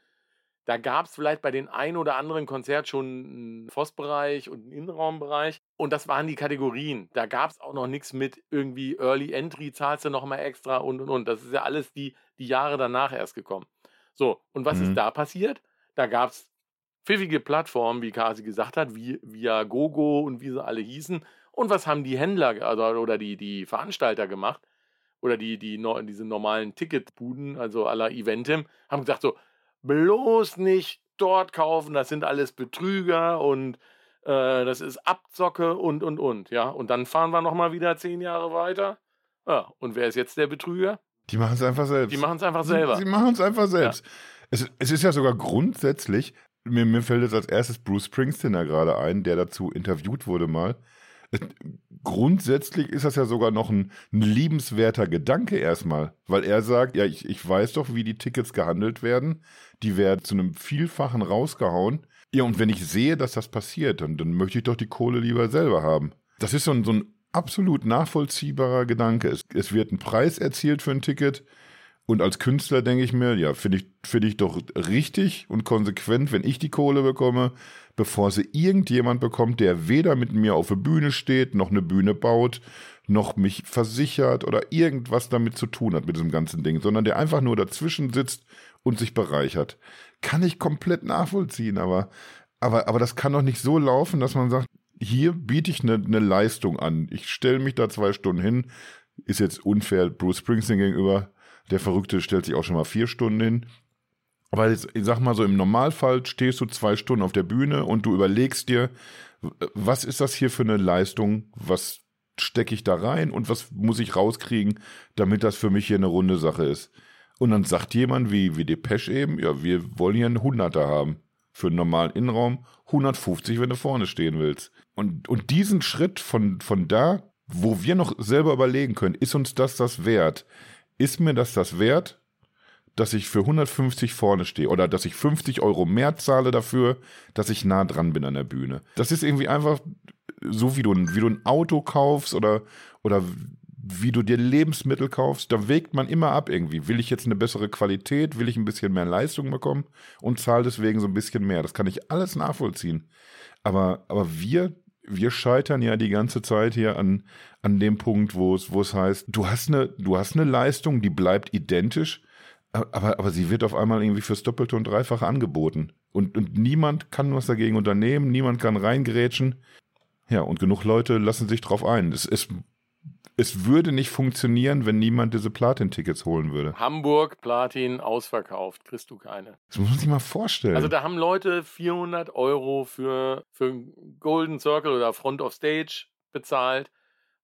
da gab es vielleicht bei den ein oder anderen Konzert schon einen Voss-Bereich und einen Innenraumbereich. Und das waren die Kategorien. Da gab es auch noch nichts mit irgendwie Early Entry, zahlst du nochmal extra und und und. Das ist ja alles die, die Jahre danach erst gekommen. So, und was mhm. ist da passiert? Da gab es pfiffige Plattformen, wie Kasi gesagt hat, wie via Gogo und wie sie alle hießen. Und was haben die Händler also, oder die, die Veranstalter gemacht? Oder die, die, diese normalen Ticketbuden, also aller Eventim, haben gesagt so, bloß nicht dort kaufen, das sind alles Betrüger und äh, das ist Abzocke und und und. Ja, und dann fahren wir nochmal wieder zehn Jahre weiter. Ja, und wer ist jetzt der Betrüger? Die machen es einfach selbst. Die machen es einfach selber. Sie, sie machen es einfach selbst. Ja. Es, es, ist ja sogar grundsätzlich, mir, mir fällt jetzt als erstes Bruce Springsteen da gerade ein, der dazu interviewt wurde mal grundsätzlich ist das ja sogar noch ein, ein, liebenswerter Gedanke erstmal, weil er sagt, ja, ich, ich weiß doch, wie die Tickets gehandelt werden. Die werden zu einem Vielfachen rausgehauen. Ja, und wenn ich sehe, dass das passiert, dann, dann möchte ich doch die Kohle lieber selber haben. Das ist so ein, so ein absolut nachvollziehbarer Gedanke. Es, es wird ein Preis erzielt für ein Ticket. Und als Künstler denke ich mir, ja, finde ich, find ich doch richtig und konsequent, wenn ich die Kohle bekomme, bevor sie irgendjemand bekommt, der weder mit mir auf der Bühne steht, noch eine Bühne baut, noch mich versichert oder irgendwas damit zu tun hat mit diesem ganzen Ding, sondern der einfach nur dazwischen sitzt und sich bereichert. Kann ich komplett nachvollziehen, aber, aber, aber das kann doch nicht so laufen, dass man sagt, hier biete ich eine, eine Leistung an. Ich stelle mich da zwei Stunden hin. Ist jetzt unfair Bruce Springsteen gegenüber. Der Verrückte stellt sich auch schon mal vier Stunden hin. Aber ich sag mal so, im Normalfall stehst du zwei Stunden auf der Bühne und du überlegst dir, was ist das hier für eine Leistung? Was stecke ich da rein und was muss ich rauskriegen, damit das für mich hier eine runde Sache ist? Und dann sagt jemand wie, wie Depeche eben, ja, wir wollen hier einen Hunderter haben. Für einen normalen Innenraum 150, wenn du vorne stehen willst. Und, und diesen Schritt von, von da, wo wir noch selber überlegen können, ist uns das das wert? Ist mir das das wert? Dass ich für 150 vorne stehe oder dass ich 50 Euro mehr zahle dafür, dass ich nah dran bin an der Bühne. Das ist irgendwie einfach so, wie du, wie du ein Auto kaufst oder, oder wie du dir Lebensmittel kaufst, da wägt man immer ab irgendwie. Will ich jetzt eine bessere Qualität, will ich ein bisschen mehr Leistung bekommen und zahle deswegen so ein bisschen mehr. Das kann ich alles nachvollziehen. Aber, aber wir, wir scheitern ja die ganze Zeit hier an, an dem Punkt, wo es, wo es heißt, du hast eine, du hast eine Leistung, die bleibt identisch, aber, aber sie wird auf einmal irgendwie fürs Doppelte und Dreifache angeboten. Und, und niemand kann was dagegen unternehmen, niemand kann reingrätschen. Ja, und genug Leute lassen sich drauf ein. Es, es, es würde nicht funktionieren, wenn niemand diese Platin-Tickets holen würde. Hamburg, Platin, ausverkauft, kriegst du keine. Das muss man sich mal vorstellen. Also da haben Leute 400 Euro für, für Golden Circle oder Front of Stage bezahlt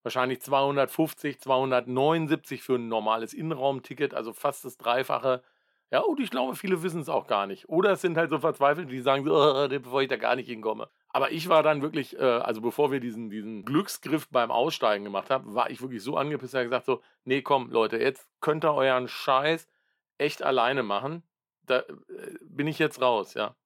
wahrscheinlich 250, 279 für ein normales Innenraumticket, also fast das Dreifache. Ja, und ich glaube, viele wissen es auch gar nicht. Oder es sind halt so verzweifelt, die sagen so, bevor ich da gar nicht hinkomme. Aber ich war dann wirklich, äh, also bevor wir diesen, diesen Glücksgriff beim Aussteigen gemacht haben, war ich wirklich so angepisst, dass ich gesagt so, nee, komm, Leute, jetzt könnt ihr euren Scheiß echt alleine machen. Da äh, bin ich jetzt raus, ja.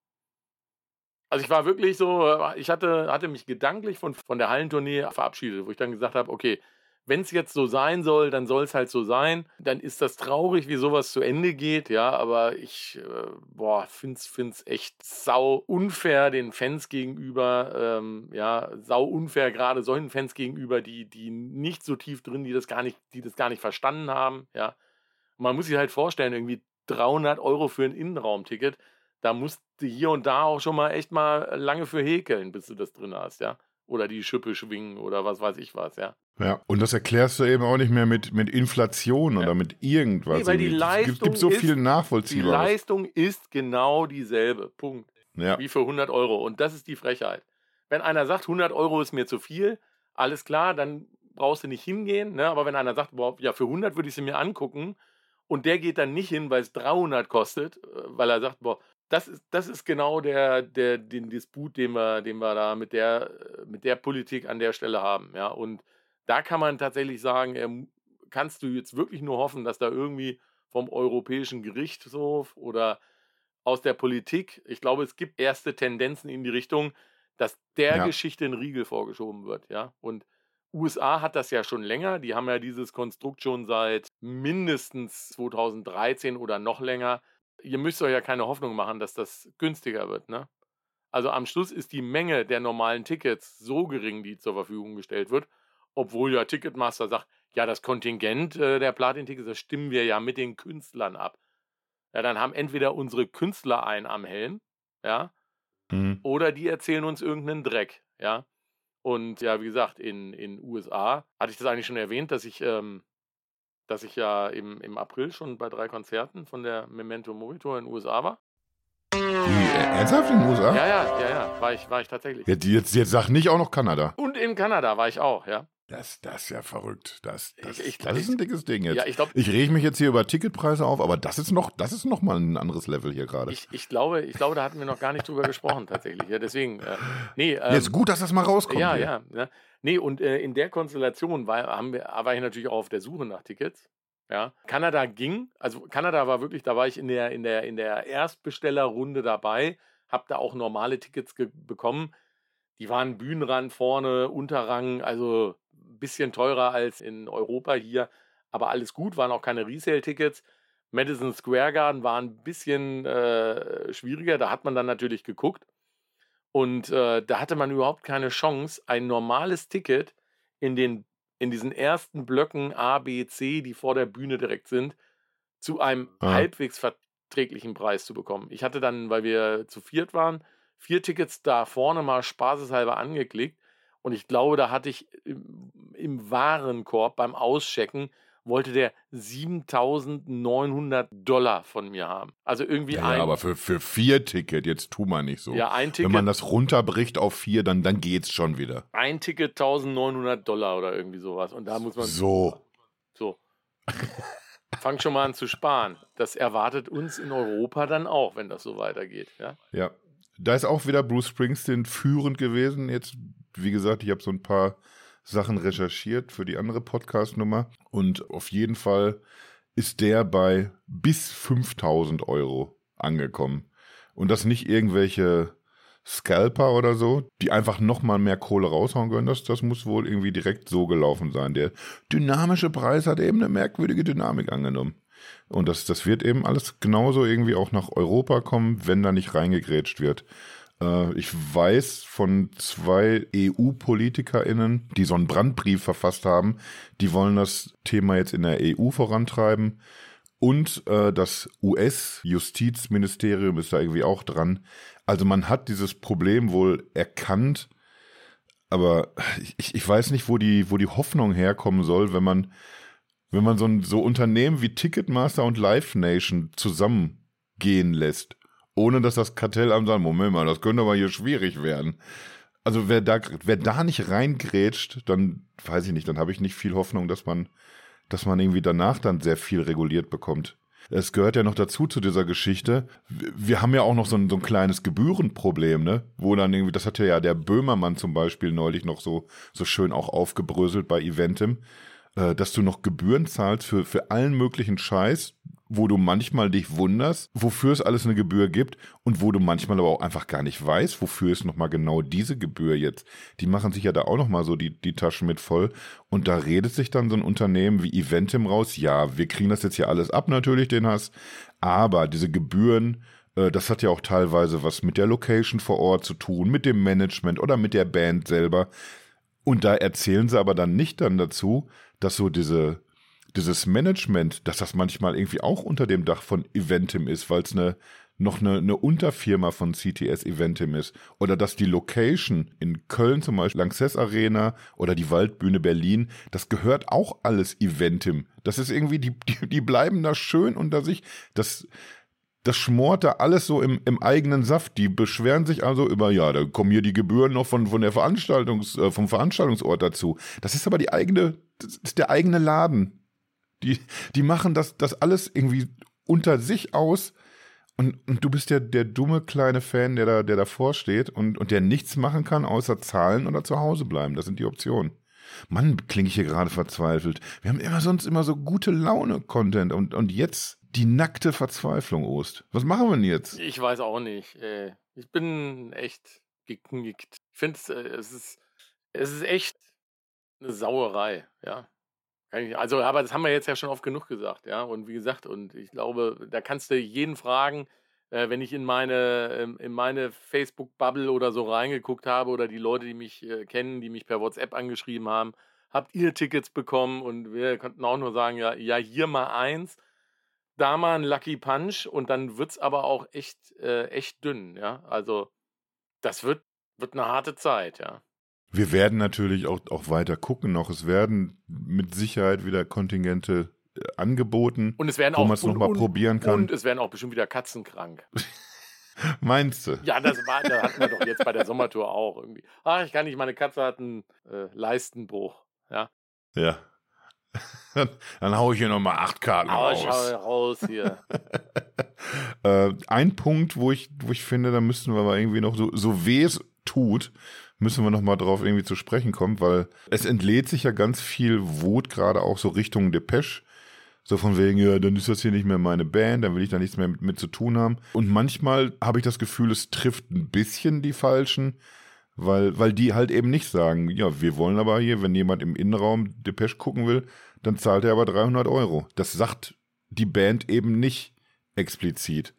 Also ich war wirklich so, ich hatte, hatte mich gedanklich von, von der Hallentournee verabschiedet, wo ich dann gesagt habe, okay, wenn es jetzt so sein soll, dann soll es halt so sein. Dann ist das traurig, wie sowas zu Ende geht, ja, aber ich, äh, boah, find's, find's echt sau unfair den Fans gegenüber, ähm, ja, sau unfair gerade solchen Fans gegenüber, die, die nicht so tief drin, die das gar nicht, die das gar nicht verstanden haben, ja. Man muss sich halt vorstellen, irgendwie 300 Euro für ein Innenraumticket, da musst du hier und da auch schon mal echt mal lange für häkeln, bis du das drin hast, ja. Oder die Schippe schwingen oder was weiß ich was, ja. Ja, und das erklärst du eben auch nicht mehr mit, mit Inflation ja. oder mit irgendwas. Nee, weil die Leistung es gibt, so viel nachvollziehbar. Die Leistung ist genau dieselbe. Punkt. Ja. Wie für 100 Euro. Und das ist die Frechheit. Wenn einer sagt, 100 Euro ist mir zu viel, alles klar, dann brauchst du nicht hingehen. Ne? Aber wenn einer sagt, boah, ja, für 100 würde ich sie mir angucken und der geht dann nicht hin, weil es 300 kostet, äh, weil er sagt, boah, das ist, das ist genau der, der, den Disput, den wir, den wir da mit der, mit der Politik an der Stelle haben. Ja? Und da kann man tatsächlich sagen, ähm, kannst du jetzt wirklich nur hoffen, dass da irgendwie vom Europäischen Gerichtshof oder aus der Politik, ich glaube, es gibt erste Tendenzen in die Richtung, dass der ja. Geschichte ein Riegel vorgeschoben wird, ja. Und USA hat das ja schon länger, die haben ja dieses Konstrukt schon seit mindestens 2013 oder noch länger. Ihr müsst euch ja keine Hoffnung machen, dass das günstiger wird, ne? Also am Schluss ist die Menge der normalen Tickets so gering, die zur Verfügung gestellt wird, obwohl ja Ticketmaster sagt, ja, das Kontingent äh, der Platin-Tickets, das stimmen wir ja mit den Künstlern ab. Ja, dann haben entweder unsere Künstler einen am Helm, ja, mhm. oder die erzählen uns irgendeinen Dreck, ja. Und ja, wie gesagt, in den USA hatte ich das eigentlich schon erwähnt, dass ich, ähm, dass ich ja im, im April schon bei drei Konzerten von der Memento Mori Tour in den USA war. Die, ernsthaft in den USA? Ja, ja, ja, ja, war ich, war ich tatsächlich. Jetzt, jetzt, jetzt sag nicht auch noch Kanada. Und in Kanada war ich auch, ja. Das, das ist ja verrückt. Das, das, ich, ich, das ist ein dickes Ding jetzt. Ja, ich, glaub, ich rege mich jetzt hier über Ticketpreise auf, aber das ist noch, das ist noch mal ein anderes Level hier gerade. Ich, ich, glaube, ich glaube, da hatten wir noch gar nicht drüber gesprochen tatsächlich. Ja, deswegen, äh, nee. Ähm, jetzt gut, dass das mal rauskommt. Ja, ja, ja. Nee, und äh, in der Konstellation war, haben wir, war ich natürlich auch auf der Suche nach Tickets. Ja, Kanada ging, also Kanada war wirklich, da war ich in der, in der, in der Erstbestellerrunde dabei, habe da auch normale Tickets bekommen. Die waren Bühnenrand vorne, Unterrang, also bisschen teurer als in Europa hier, aber alles gut, waren auch keine Resale-Tickets. Madison Square Garden war ein bisschen äh, schwieriger, da hat man dann natürlich geguckt. Und äh, da hatte man überhaupt keine Chance, ein normales Ticket in, den, in diesen ersten Blöcken A, B, C, die vor der Bühne direkt sind, zu einem ah. halbwegs verträglichen Preis zu bekommen. Ich hatte dann, weil wir zu viert waren, vier Tickets da vorne mal spaßeshalber angeklickt und ich glaube, da hatte ich im, im Warenkorb beim Auschecken wollte der 7900 Dollar von mir haben. Also irgendwie ja, ein. Ja, aber für, für vier Ticket, jetzt tu mal nicht so. Ja, ein Ticket. Wenn man das runterbricht auf vier, dann, dann geht's schon wieder. Ein Ticket 1900 Dollar oder irgendwie sowas. Und da muss man. So. So. Fang schon mal an zu sparen. Das erwartet uns in Europa dann auch, wenn das so weitergeht. Ja. Ja. Da ist auch wieder Bruce Springsteen führend gewesen. Jetzt wie gesagt, ich habe so ein paar Sachen recherchiert für die andere Podcast-Nummer und auf jeden Fall ist der bei bis 5000 Euro angekommen. Und das nicht irgendwelche Scalper oder so, die einfach nochmal mehr Kohle raushauen können. Das, das muss wohl irgendwie direkt so gelaufen sein. Der dynamische Preis hat eben eine merkwürdige Dynamik angenommen. Und das, das wird eben alles genauso irgendwie auch nach Europa kommen, wenn da nicht reingegrätscht wird. Äh, ich weiß von zwei EU-PolitikerInnen, die so einen Brandbrief verfasst haben, die wollen das Thema jetzt in der EU vorantreiben. Und äh, das US-Justizministerium ist da irgendwie auch dran. Also man hat dieses Problem wohl erkannt, aber ich, ich weiß nicht, wo die, wo die Hoffnung herkommen soll, wenn man, wenn man so, ein, so Unternehmen wie Ticketmaster und Live Nation zusammengehen lässt ohne dass das Kartellamt sagt, Moment mal, das könnte aber hier schwierig werden. Also wer da, wer da nicht reingrätscht, dann weiß ich nicht, dann habe ich nicht viel Hoffnung, dass man, dass man irgendwie danach dann sehr viel reguliert bekommt. Es gehört ja noch dazu zu dieser Geschichte. Wir haben ja auch noch so ein, so ein kleines Gebührenproblem, ne? Wo dann irgendwie, das hat ja der Böhmermann zum Beispiel neulich noch so, so schön auch aufgebröselt bei Eventim, äh, dass du noch Gebühren zahlst für, für allen möglichen Scheiß, wo du manchmal dich wunderst, wofür es alles eine Gebühr gibt und wo du manchmal aber auch einfach gar nicht weißt, wofür es nochmal genau diese Gebühr jetzt. Die machen sich ja da auch nochmal so die, die Taschen mit voll und da redet sich dann so ein Unternehmen wie Eventim raus, ja, wir kriegen das jetzt hier alles ab natürlich, den Hass, aber diese Gebühren, äh, das hat ja auch teilweise was mit der Location vor Ort zu tun, mit dem Management oder mit der Band selber. Und da erzählen sie aber dann nicht dann dazu, dass so diese dieses Management, dass das manchmal irgendwie auch unter dem Dach von Eventim ist, weil es eine noch eine, eine Unterfirma von CTS Eventim ist. Oder dass die Location in Köln zum Beispiel, Lanxess Arena oder die Waldbühne Berlin, das gehört auch alles Eventim. Das ist irgendwie, die, die, die bleiben da schön unter sich. Das, das schmort da alles so im, im eigenen Saft. Die beschweren sich also über, ja, da kommen hier die Gebühren noch von, von der Veranstaltungs, äh, vom Veranstaltungsort dazu. Das ist aber die eigene, das ist der eigene Laden. Die, die machen das, das alles irgendwie unter sich aus. Und, und du bist ja der dumme kleine Fan, der da, der davor steht und, und der nichts machen kann, außer zahlen oder zu Hause bleiben. Das sind die Optionen. Mann, klinge ich hier gerade verzweifelt. Wir haben immer sonst immer so gute Laune-Content und, und jetzt die nackte Verzweiflung, Ost. Was machen wir denn jetzt? Ich weiß auch nicht. Ich bin echt geknickt. Ich finde, äh, es ist, es ist echt eine Sauerei, ja. Also, aber das haben wir jetzt ja schon oft genug gesagt, ja. Und wie gesagt, und ich glaube, da kannst du jeden fragen, äh, wenn ich in meine, ähm, in meine Facebook-Bubble oder so reingeguckt habe oder die Leute, die mich äh, kennen, die mich per WhatsApp angeschrieben haben, habt ihr Tickets bekommen? Und wir konnten auch nur sagen, ja, ja, hier mal eins, da mal ein Lucky Punch und dann wird es aber auch echt, äh, echt dünn, ja. Also, das wird, wird eine harte Zeit, ja. Wir werden natürlich auch, auch weiter gucken noch. Es werden mit Sicherheit wieder Kontingente äh, angeboten, und es werden wo man es nochmal probieren kann. Und es werden auch bestimmt wieder Katzen krank. Meinst du? Ja, das war, das hatten wir doch jetzt bei der Sommertour auch irgendwie. Ach, ich kann nicht, meine Katze hat einen äh, Leistenbruch. Ja. Ja. Dann, dann hau ich hier nochmal acht Karten Aber raus. schau raus hier. äh, ein Punkt, wo ich, wo ich finde, da müssten wir aber irgendwie noch so, so weh es tut, müssen wir nochmal drauf irgendwie zu sprechen kommen, weil es entlädt sich ja ganz viel Wut gerade auch so Richtung Depeche. So von wegen, ja, dann ist das hier nicht mehr meine Band, dann will ich da nichts mehr mit, mit zu tun haben. Und manchmal habe ich das Gefühl, es trifft ein bisschen die Falschen, weil, weil die halt eben nicht sagen, ja, wir wollen aber hier, wenn jemand im Innenraum Depeche gucken will, dann zahlt er aber 300 Euro. Das sagt die Band eben nicht explizit.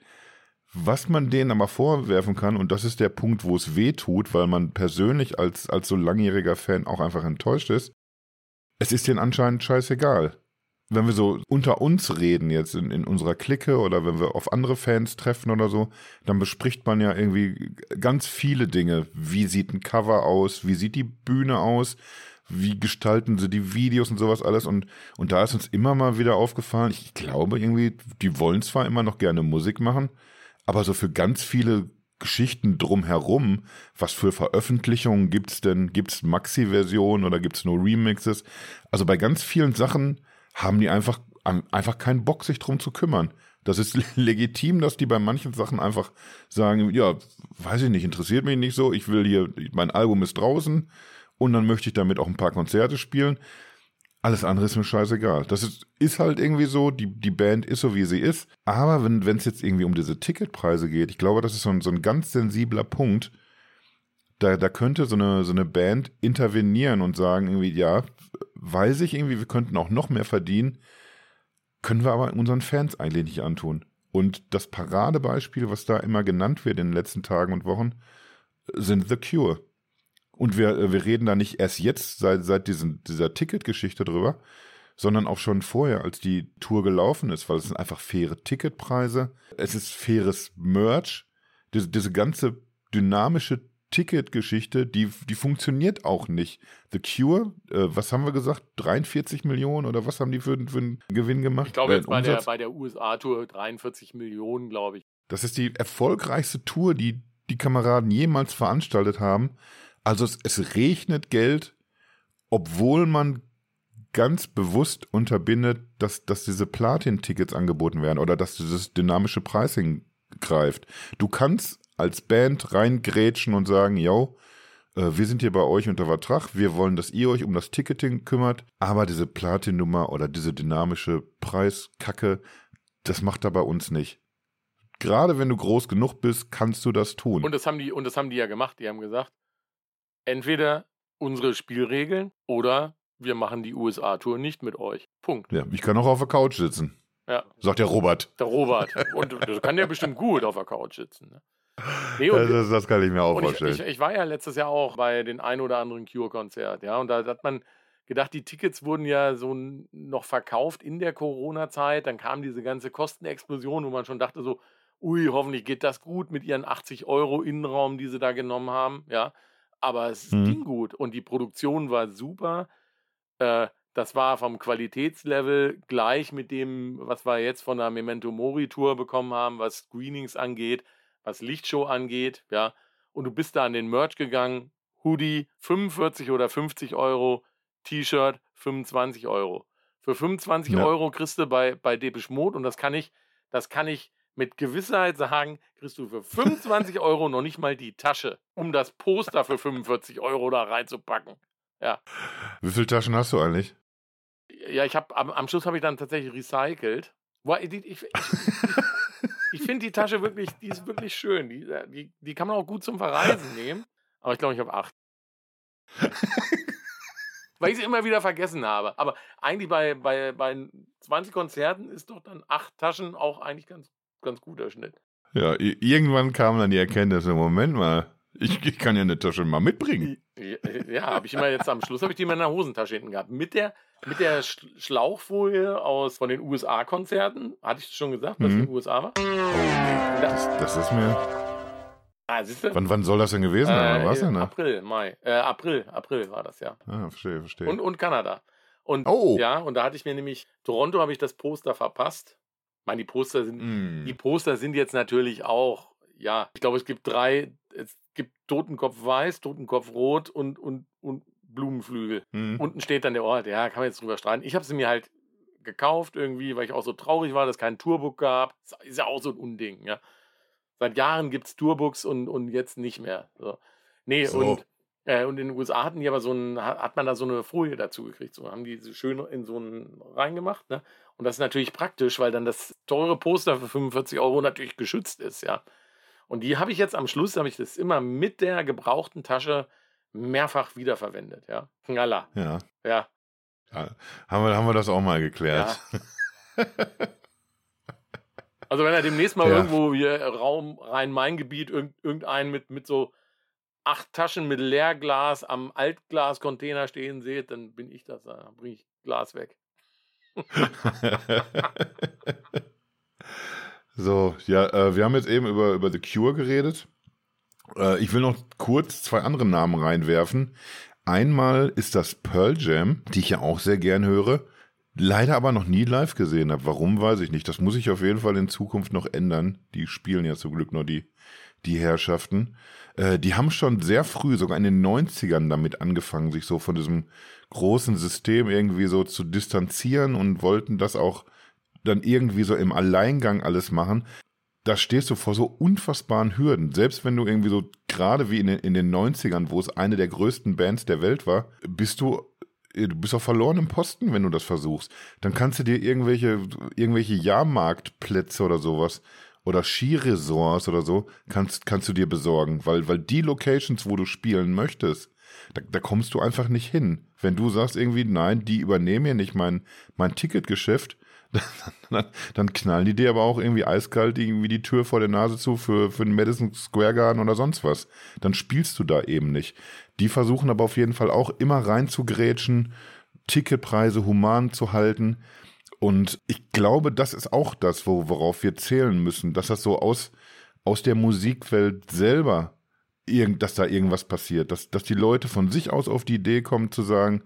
Was man denen aber vorwerfen kann, und das ist der Punkt, wo es weh tut, weil man persönlich als, als so langjähriger Fan auch einfach enttäuscht ist, es ist denen anscheinend scheißegal. Wenn wir so unter uns reden jetzt in, in unserer Clique oder wenn wir auf andere Fans treffen oder so, dann bespricht man ja irgendwie ganz viele Dinge. Wie sieht ein Cover aus? Wie sieht die Bühne aus? Wie gestalten sie die Videos und sowas alles? Und, und da ist uns immer mal wieder aufgefallen, ich glaube irgendwie, die wollen zwar immer noch gerne Musik machen, aber so für ganz viele Geschichten drumherum, was für Veröffentlichungen gibt's denn? Gibt's Maxi-Versionen oder gibt's nur Remixes? Also bei ganz vielen Sachen haben die einfach, einfach keinen Bock, sich drum zu kümmern. Das ist legitim, dass die bei manchen Sachen einfach sagen, ja, weiß ich nicht, interessiert mich nicht so, ich will hier, mein Album ist draußen und dann möchte ich damit auch ein paar Konzerte spielen. Alles andere ist mir scheißegal. Das ist, ist halt irgendwie so, die, die Band ist so, wie sie ist. Aber wenn es jetzt irgendwie um diese Ticketpreise geht, ich glaube, das ist so ein, so ein ganz sensibler Punkt. Da, da könnte so eine, so eine Band intervenieren und sagen, irgendwie, ja, weiß ich irgendwie, wir könnten auch noch mehr verdienen, können wir aber unseren Fans eigentlich nicht antun. Und das Paradebeispiel, was da immer genannt wird in den letzten Tagen und Wochen, sind The Cure. Und wir, äh, wir reden da nicht erst jetzt seit, seit diesen, dieser Ticketgeschichte drüber, sondern auch schon vorher, als die Tour gelaufen ist, weil es sind einfach faire Ticketpreise, es ist faires Merch, diese, diese ganze dynamische Ticketgeschichte, die, die funktioniert auch nicht. The Cure, äh, was haben wir gesagt? 43 Millionen oder was haben die für, für einen Gewinn gemacht? Ich glaube Äh, jetzt bei der, bei der USA-Tour 43 Millionen, glaube ich. Das ist die erfolgreichste Tour, die die Kameraden jemals veranstaltet haben. Also es, es regnet Geld, obwohl man ganz bewusst unterbindet, dass, dass diese Platin-Tickets angeboten werden oder dass dieses dynamische Pricing greift. Du kannst als Band reingrätschen und sagen, yo, äh, wir sind hier bei euch unter Vertrag, wir wollen, dass ihr euch um das Ticketing kümmert, aber diese Platin-Nummer oder diese dynamische Preiskacke, das macht er bei uns nicht. Gerade wenn du groß genug bist, kannst du das tun. Und das haben die, und das haben die ja gemacht. Die haben gesagt, entweder unsere Spielregeln oder wir machen die USA-Tour nicht mit euch. Punkt. Ja, ich kann auch auf der Couch sitzen. Ja. Sagt der Robert. Der Robert. Und das kann ja bestimmt gut auf der Couch sitzen. Ne? Nee, das, das, kann ich mir auch vorstellen. Ich, ich, ich, war ja letztes Jahr auch bei den ein oder anderen Cure-Konzert, ja, und da hat man gedacht, die Tickets wurden ja so noch verkauft in der Corona-Zeit. Dann kam diese ganze Kostenexplosion, wo man schon dachte so, ui, hoffentlich geht das gut mit ihren 80 Euro Innenraum, die sie da genommen haben, ja. Aber es mhm. ging gut und die Produktion war super. Äh, das war vom Qualitätslevel gleich mit dem, was wir jetzt von der Memento Mori Tour bekommen haben, was Screenings angeht, was Lichtshow angeht, ja. Und du bist da an den Merch gegangen, Hoodie 45 oder 50 Euro, T-Shirt 25 Euro. Für 25 ja. Euro kriegst du bei, bei Depeche Mode und das kann ich, das kann ich mit Gewissheit sagen, kriegst du für 25 Euro noch nicht mal die Tasche, um das Poster für 45 Euro da reinzupacken. Ja. Wie viele Taschen hast du eigentlich? Ja, ich habe am, am, Schluss habe ich dann tatsächlich recycelt. Ich, ich, ich, ich finde die Tasche wirklich, die ist wirklich schön. Die, äh, die, die kann man auch gut zum Verreisen nehmen. Aber ich glaube, ich habe acht. Weil ich sie immer wieder vergessen habe. Aber eigentlich bei, bei, bei 20 Konzerten ist doch dann acht Taschen auch eigentlich ganz, ganz guter Schnitt. Ja, irgendwann kam dann die Erkenntnis, Moment mal, ich, ich kann ja eine Tasche mal mitbringen. Ja, ja habe ich immer jetzt am Schluss habe ich die in meiner Hosentasche hinten gehabt. Mit der, mit der Schlauchfolie aus von den USA-Konzerten. Hatte ich schon gesagt, was mhm. in den USA war? Oh nee, das, das ist mir. Ah, wann, wann soll das denn gewesen sein? Äh, was denn, ne? April, Mai. Äh, April, April war das ja. Ah, verstehe, verstehe. Und, und Kanada. Und oh. ja, und da hatte ich mir nämlich, Toronto habe ich das Poster verpasst. Ich meine, die Poster sind, mm. die Poster sind jetzt natürlich auch, ja, ich glaube, es gibt drei, es gibt Totenkopf weiß, Totenkopf rot und, und, und Blumenflügel. Mhm. Unten steht dann der Ort, ja, kann man jetzt drüber streiten. Ich habe sie mir halt gekauft irgendwie, weil ich auch so traurig war, dass es keinen Tourbook gab. Das ist ja auch so ein Unding, ja. Seit Jahren gibt es Tourbooks und, und jetzt nicht mehr. So. Nee, so. und, äh, und in den USA hatten die aber so ein, hat man da so eine Folie dazu gekriegt. So haben die so schön in so einen reingemacht, ne? Und das ist natürlich praktisch, weil dann das teure Poster für 45 Euro natürlich geschützt ist, ja. Und die habe ich jetzt am Schluss, habe ich das immer mit der gebrauchten Tasche mehrfach wiederverwendet, ja. Knalla. Ja. Ja. ja. Haben, wir, haben wir das auch mal geklärt. Ja. also wenn er demnächst mal ja. irgendwo hier Raum Rhein-Main-Gebiet irgendeinen mit, mit so acht Taschen mit Leerglas am Altglascontainer stehen seht, dann bin ich das, dann bringe ich Glas weg. So, ja, äh, wir haben jetzt eben über, über The Cure geredet. Äh, ich will noch kurz zwei andere Namen reinwerfen. Einmal ist das Pearl Jam, die ich ja auch sehr gern höre, leider aber noch nie live gesehen habe. Warum, weiß ich nicht. Das muss ich auf jeden Fall in Zukunft noch ändern. Die spielen ja zum Glück noch die, die Herrschaften. Äh, die haben schon sehr früh, sogar in den 90ern damit angefangen, sich so von diesem großen System irgendwie so zu distanzieren und wollten das auch dann irgendwie so im Alleingang alles machen, da stehst du vor so unfassbaren Hürden. Selbst wenn du irgendwie so, gerade wie in den, in den 90ern, wo es eine der größten Bands der Welt war, bist du, du bist auf verlorenem Posten, wenn du das versuchst. Dann kannst du dir irgendwelche, irgendwelche Jahrmarktplätze oder sowas oder Skiresorts oder so, kannst, kannst du dir besorgen, weil, weil die Locations, wo du spielen möchtest, da, da kommst du einfach nicht hin. Wenn du sagst irgendwie, nein, die übernehmen ja nicht mein, mein Ticketgeschäft, dann, dann, knallen die dir aber auch irgendwie eiskalt irgendwie die Tür vor der Nase zu für, für den Madison Square Garden oder sonst was. Dann spielst du da eben nicht. Die versuchen aber auf jeden Fall auch immer reinzugrätschen, Ticketpreise human zu halten. Und ich glaube, das ist auch das, wo, worauf wir zählen müssen, dass das so aus, aus der Musikwelt selber, irgend, dass da irgendwas passiert, dass, dass die Leute von sich aus auf die Idee kommen zu sagen,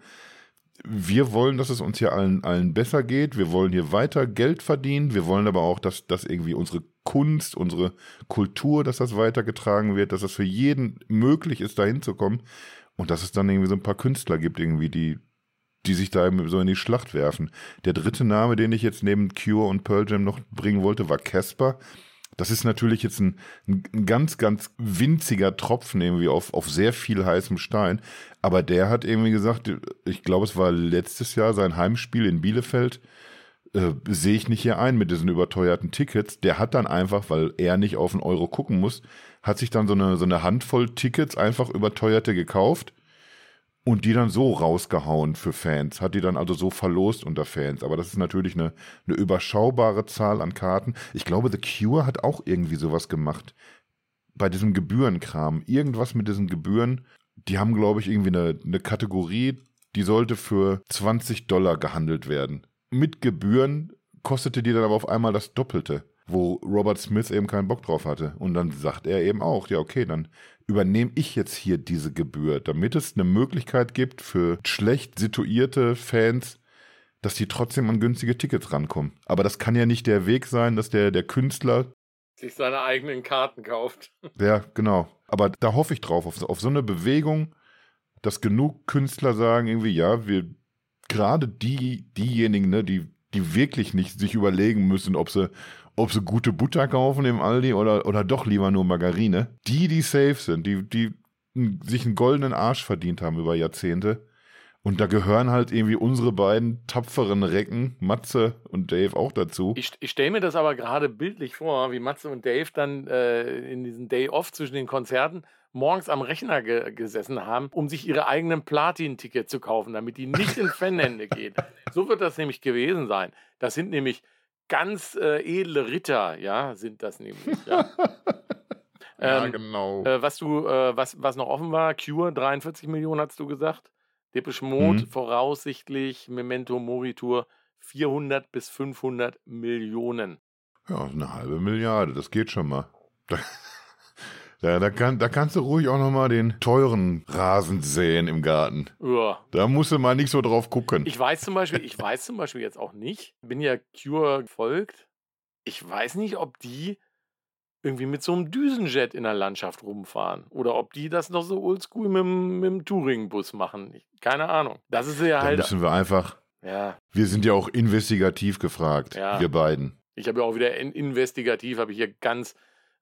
wir wollen, dass es uns hier allen, allen besser geht. Wir wollen hier weiter Geld verdienen. Wir wollen aber auch, dass, dass irgendwie unsere Kunst, unsere Kultur, dass das weitergetragen wird, dass es für jeden möglich ist, da hinzukommen. Und dass es dann irgendwie so ein paar Künstler gibt, irgendwie, die, die sich da so in die Schlacht werfen. Der dritte Name, den ich jetzt neben Cure und Pearl Jam noch bringen wollte, war Casper. Das ist natürlich jetzt ein, ein, ganz, ganz winziger Tropfen irgendwie auf, auf sehr viel heißem Stein. Aber der hat irgendwie gesagt, ich glaube, es war letztes Jahr sein Heimspiel in Bielefeld, äh, sehe ich nicht hier ein mit diesen überteuerten Tickets. Der hat dann einfach, weil er nicht auf einen Euro gucken muss, hat sich dann so eine, so eine Handvoll Tickets einfach überteuerte gekauft und die dann so rausgehauen für Fans, hat die dann also so verlost unter Fans. Aber das ist natürlich eine, eine überschaubare Zahl an Karten. Ich glaube, The Cure hat auch irgendwie sowas gemacht. Bei diesem Gebührenkram. Irgendwas mit diesen Gebühren. Die haben, glaube ich, irgendwie eine, eine Kategorie, die sollte für 20 Dollar gehandelt werden. Mit Gebühren kostete die dann aber auf einmal das Doppelte wo Robert Smith eben keinen Bock drauf hatte. Und dann sagt er eben auch, ja, okay, dann übernehme ich jetzt hier diese Gebühr, damit es eine Möglichkeit gibt für schlecht situierte Fans, dass die trotzdem an günstige Tickets rankommen. Aber das kann ja nicht der Weg sein, dass der, der Künstler sich seine eigenen Karten kauft. Ja, genau. Aber da hoffe ich drauf, auf, auf so eine Bewegung, dass genug Künstler sagen, irgendwie, ja, wir, gerade die, diejenigen, ne, die, die wirklich nicht sich überlegen müssen, ob sie, ob sie gute Butter kaufen im Aldi oder, oder doch lieber nur Margarine. Die, die safe sind, die, die sich einen goldenen Arsch verdient haben über Jahrzehnte. Und da gehören halt irgendwie unsere beiden tapferen Recken, Matze und Dave, auch dazu. Ich, ich stelle mir das aber gerade bildlich vor, wie Matze und Dave dann äh, in diesem Day-Off zwischen den Konzerten morgens am Rechner ge gesessen haben, um sich ihre eigenen Platin-Ticket zu kaufen, damit die nicht in Fanhände gehen. So wird das nämlich gewesen sein. Das sind nämlich ganz äh, edle Ritter, ja, sind das nämlich. Ja, ja ähm, genau. Äh, was du, äh, was, was noch offen war, Cure, 43 Millionen hast du gesagt. Depeche Mode, mhm. voraussichtlich, Memento Moritur, 400 bis 500 Millionen. Ja, eine halbe Milliarde, das geht schon mal. Da, da, kann, da kannst du ruhig auch nochmal den teuren Rasen säen im Garten. Ja. Da musst du mal nicht so drauf gucken. Ich weiß zum Beispiel, ich weiß zum Beispiel jetzt auch nicht, bin ja Cure gefolgt. Ich weiß nicht, ob die irgendwie mit so einem Düsenjet in der Landschaft rumfahren. Oder ob die das noch so oldschool mit, mit dem Touring-Bus machen. Ich, keine Ahnung. Das ist ja halt. Da müssen wir einfach. Ja. Wir sind ja auch investigativ gefragt, ja. wir beiden. Ich habe ja auch wieder in, investigativ, habe ich hier ganz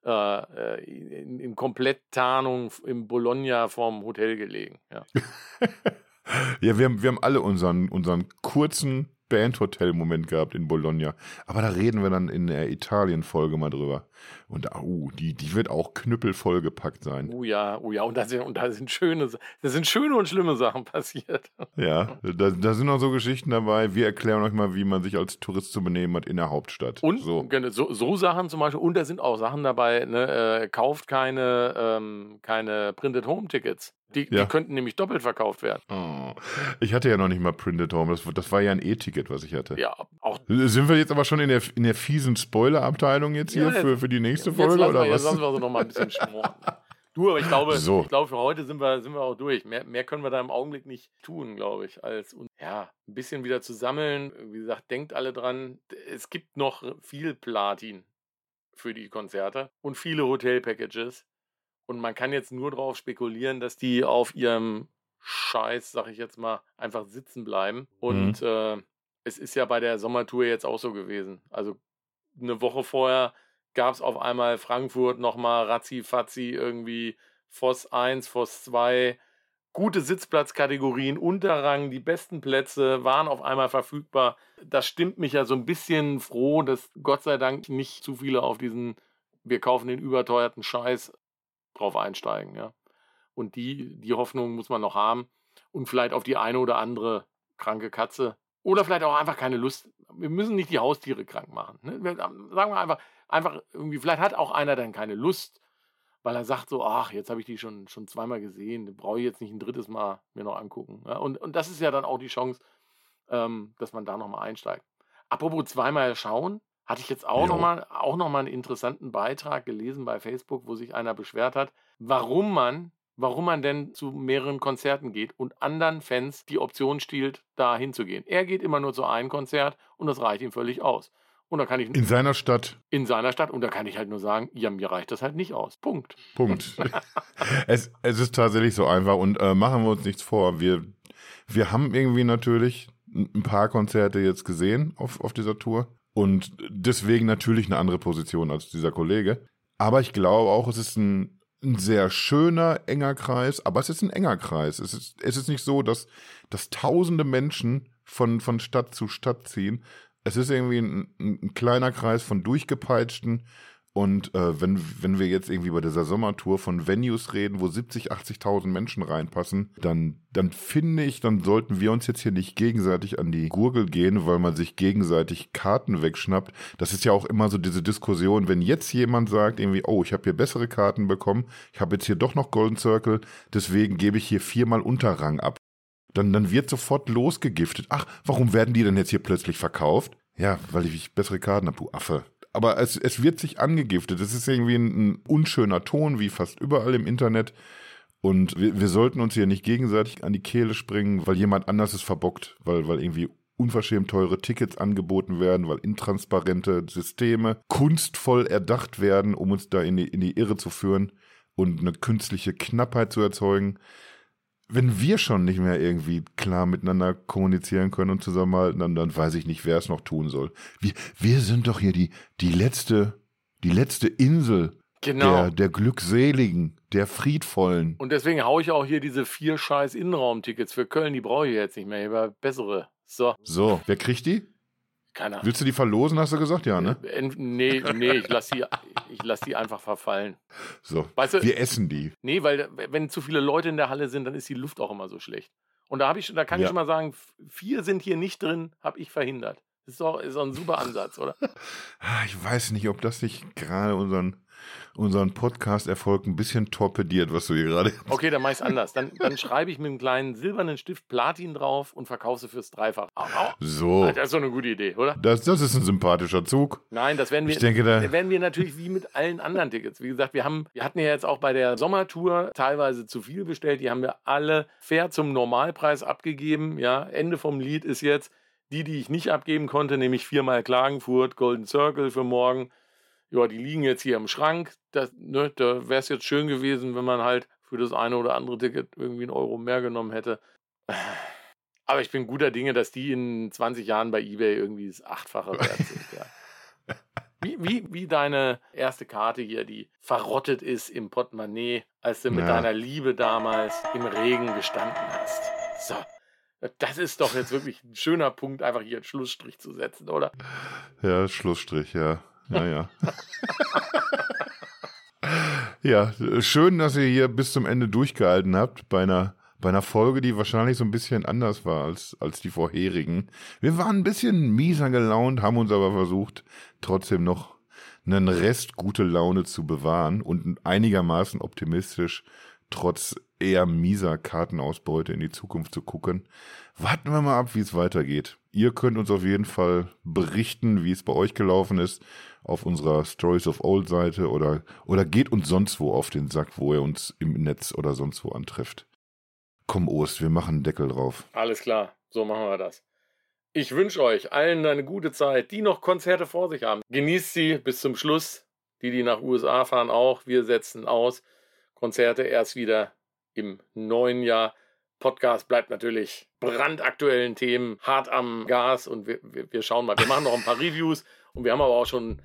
äh, äh, in, in Kompletttarnung im Bologna vorm Hotel gelegen. Ja, ja wir, haben, wir haben alle unseren, unseren kurzen Bandhotel-Moment gehabt in Bologna. Aber da reden wir dann in der Italien-Folge mal drüber. Und uh, die, die wird auch knüppelvoll gepackt sein. Oh ja, oh ja, und da sind, und da sind schöne, da sind schöne und schlimme Sachen passiert. Ja, da, da sind auch so Geschichten dabei. Wir erklären euch mal, wie man sich als Tourist zu benehmen hat in der Hauptstadt. Und so, so, so Sachen zum Beispiel, und da sind auch Sachen dabei, ne, äh, kauft keine, ähm, keine Printed Home Tickets. Die, ja. die, könnten nämlich doppelt verkauft werden. Oh. Ich hatte ja noch nicht mal Printed Home. Das, das war ja ein E-Ticket, was ich hatte. Ja, auch. Sind wir jetzt aber schon in der, in der fiesen Spoiler-Abteilung jetzt hier ja, für, für die nächste Folge? Jetzt oder wir, was? Jetzt lassen wir so noch mal ein bisschen schmoren. Du, aber ich glaube, so. ich glaube, für heute sind wir, sind wir auch durch. Mehr, mehr können wir da im Augenblick nicht tun, glaube ich, als ja, ein bisschen wieder zu sammeln. Wie gesagt, denkt alle dran, es gibt noch viel Platin für die Konzerte und viele Hotel-Packages. Und man kann jetzt nur darauf spekulieren, dass die auf ihrem Scheiß, sag ich jetzt mal, einfach sitzen bleiben. Und mhm. äh, es ist ja bei der Sommertour jetzt auch so gewesen. Also eine Woche vorher gab es auf einmal Frankfurt nochmal Razzi-Fazzi irgendwie Voss 1, Voss 2, gute Sitzplatzkategorien, Unterrang, die besten Plätze waren auf einmal verfügbar. Das stimmt mich ja so ein bisschen froh, dass Gott sei Dank nicht zu viele auf diesen wir kaufen den überteuerten Scheiß drauf einsteigen, ja. Und die, die Hoffnung muss man noch haben und vielleicht auf die eine oder andere kranke Katze oder vielleicht auch einfach keine Lust. Wir müssen nicht die Haustiere krank machen. Ne? sagen wir einfach, einfach irgendwie, vielleicht hat auch einer dann keine Lust, weil er sagt so, ach, jetzt habe ich die schon, schon zweimal gesehen, brauche ich jetzt nicht ein drittes Mal mir noch angucken. Ja? Und, und das ist ja dann auch die Chance, ähm, dass man da nochmal einsteigt. Apropos zweimal schauen, hatte ich jetzt auch nochmal noch einen interessanten Beitrag gelesen bei Facebook, wo sich einer beschwert hat, warum man, warum man denn zu mehreren Konzerten geht und anderen Fans die Option stiehlt, da hinzugehen. Er geht immer nur zu einem Konzert und das reicht ihm völlig aus. Und da kann ich in seiner Stadt. In seiner Stadt. Und da kann ich halt nur sagen, ja, mir reicht das halt nicht aus. Punkt. Punkt. es, es ist tatsächlich so einfach und äh, machen wir uns nichts vor. Wir Wir haben irgendwie natürlich ein paar Konzerte jetzt gesehen auf, auf dieser Tour und deswegen natürlich eine andere Position als dieser Kollege. Aber ich glaube auch, es ist ein, ein sehr schöner, enger Kreis, aber es ist ein enger Kreis. Es ist, es ist nicht so, dass, dass tausende Menschen von, von Stadt zu Stadt ziehen. Es ist irgendwie ein, ein kleiner Kreis von durchgepeitschten, und äh, wenn, wenn wir jetzt irgendwie bei dieser Sommertour von Venues reden, wo 70, 80.000 Menschen reinpassen, dann, dann finde ich, dann sollten wir uns jetzt hier nicht gegenseitig an die Gurgel gehen, weil man sich gegenseitig Karten wegschnappt. Das ist ja auch immer so diese Diskussion, wenn jetzt jemand sagt irgendwie, oh, ich habe hier bessere Karten bekommen, ich habe jetzt hier doch noch Golden Circle, deswegen gebe ich hier viermal Unterrang ab. Dann, dann wird sofort losgegiftet. Ach, warum werden die denn jetzt hier plötzlich verkauft? Ja, weil ich bessere Karten habe, du Affe aber es, es wird sich angegiftet. Es ist irgendwie ein, ein unschöner Ton, wie fast überall im Internet. Und wir, wir sollten uns hier nicht gegenseitig an die Kehle springen, weil jemand anders es verbockt, weil, weil irgendwie unverschämt teure Tickets angeboten werden, weil intransparente Systeme kunstvoll erdacht werden, um uns da in die, in die Irre zu führen und eine künstliche Knappheit zu erzeugen wenn wir schon nicht mehr irgendwie klar miteinander kommunizieren können und zusammenhalten, dann, dann weiß ich nicht, wer es noch tun soll. Wir, wir sind doch hier die, die letzte, die letzte Insel genau. der, der Glückseligen, der Friedvollen. Und deswegen haue ich auch hier diese vier scheiß Innenraumtickets für Köln, die brauche ich jetzt nicht mehr. Ich habe bessere. So. So, wer kriegt die? Keine Ahnung. Willst du die verlosen, hast du gesagt? Ja, ne? Äh, nee, nee, ich lasse die, lass die einfach verfallen. So, weißt du, wir essen die. Nee, weil wenn zu viele Leute in der Halle sind, dann ist die Luft auch immer so schlecht. Und da, ich, da kann ja. ich schon mal sagen, vier sind hier nicht drin, habe ich verhindert. Das ist doch, ist doch ein super Ansatz, oder? Ah, ich weiß nicht, ob das nicht gerade unseren unseren Podcast-Erfolg ein bisschen torpediert, was du hier gerade. Okay, dann mach ich es anders. Dann, dann schreibe ich mit einem kleinen silbernen Stift Platin drauf und verkaufe sie fürs Dreifach. So. Das ist so eine gute Idee, oder? Das, das ist ein sympathischer Zug. Nein, das werden wir. Ich denke, da werden wir natürlich wie mit allen anderen Tickets. Wie gesagt, wir haben, wir hatten ja jetzt auch bei der Sommertour teilweise zu viel bestellt. Die haben wir alle fair zum Normalpreis abgegeben. Ja, Ende vom Lied ist jetzt die, die ich nicht abgeben konnte, nämlich viermal Klagenfurt, Golden Circle für morgen ja, die liegen jetzt hier im Schrank. Das, ne, da wäre es jetzt schön gewesen, wenn man halt für das eine oder andere Ticket irgendwie einen Euro mehr genommen hätte. Aber ich bin guter Dinge, dass die in 20 Jahren bei eBay irgendwie das Achtfache wert sind. Ja. Wie, wie, wie deine erste Karte hier, die verrottet ist im Portemonnaie, als du mit ja. deiner Liebe damals im Regen gestanden hast. So. Das ist doch jetzt wirklich ein schöner Punkt, einfach hier einen Schlussstrich zu setzen, oder? Ja, Schlussstrich, ja. Ja, ja. ja, schön, dass ihr hier bis zum Ende durchgehalten habt bei einer, bei einer Folge, die wahrscheinlich so ein bisschen anders war als, als die vorherigen. Wir waren ein bisschen mieser gelaunt, haben uns aber versucht, trotzdem noch einen Rest gute Laune zu bewahren und einigermaßen optimistisch trotz eher mieser Kartenausbeute in die Zukunft zu gucken. Warten wir mal ab, wie es weitergeht. Ihr könnt uns auf jeden Fall berichten, wie es bei euch gelaufen ist, auf unserer Stories of Old Seite oder, oder geht uns sonst wo auf den Sack, wo ihr uns im Netz oder sonst wo antrifft. Komm, Ost, wir machen einen Deckel drauf. Alles klar, so machen wir das. Ich wünsche euch allen eine gute Zeit, die noch Konzerte vor sich haben. Genießt sie bis zum Schluss. Die, die nach USA fahren, auch. Wir setzen aus. Konzerte erst wieder im neuen Jahr. Podcast bleibt natürlich brandaktuellen Themen hart am Gas und wir, wir, wir, schauen mal. Wir machen noch ein paar Reviews und wir haben aber auch schon,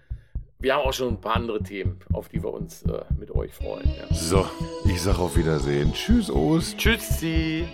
wir haben auch schon ein paar andere Themen, auf die wir uns äh, mit euch freuen. Ja. So, ich sage auf Wiedersehen. Tschüss, Ost. Tschüssi.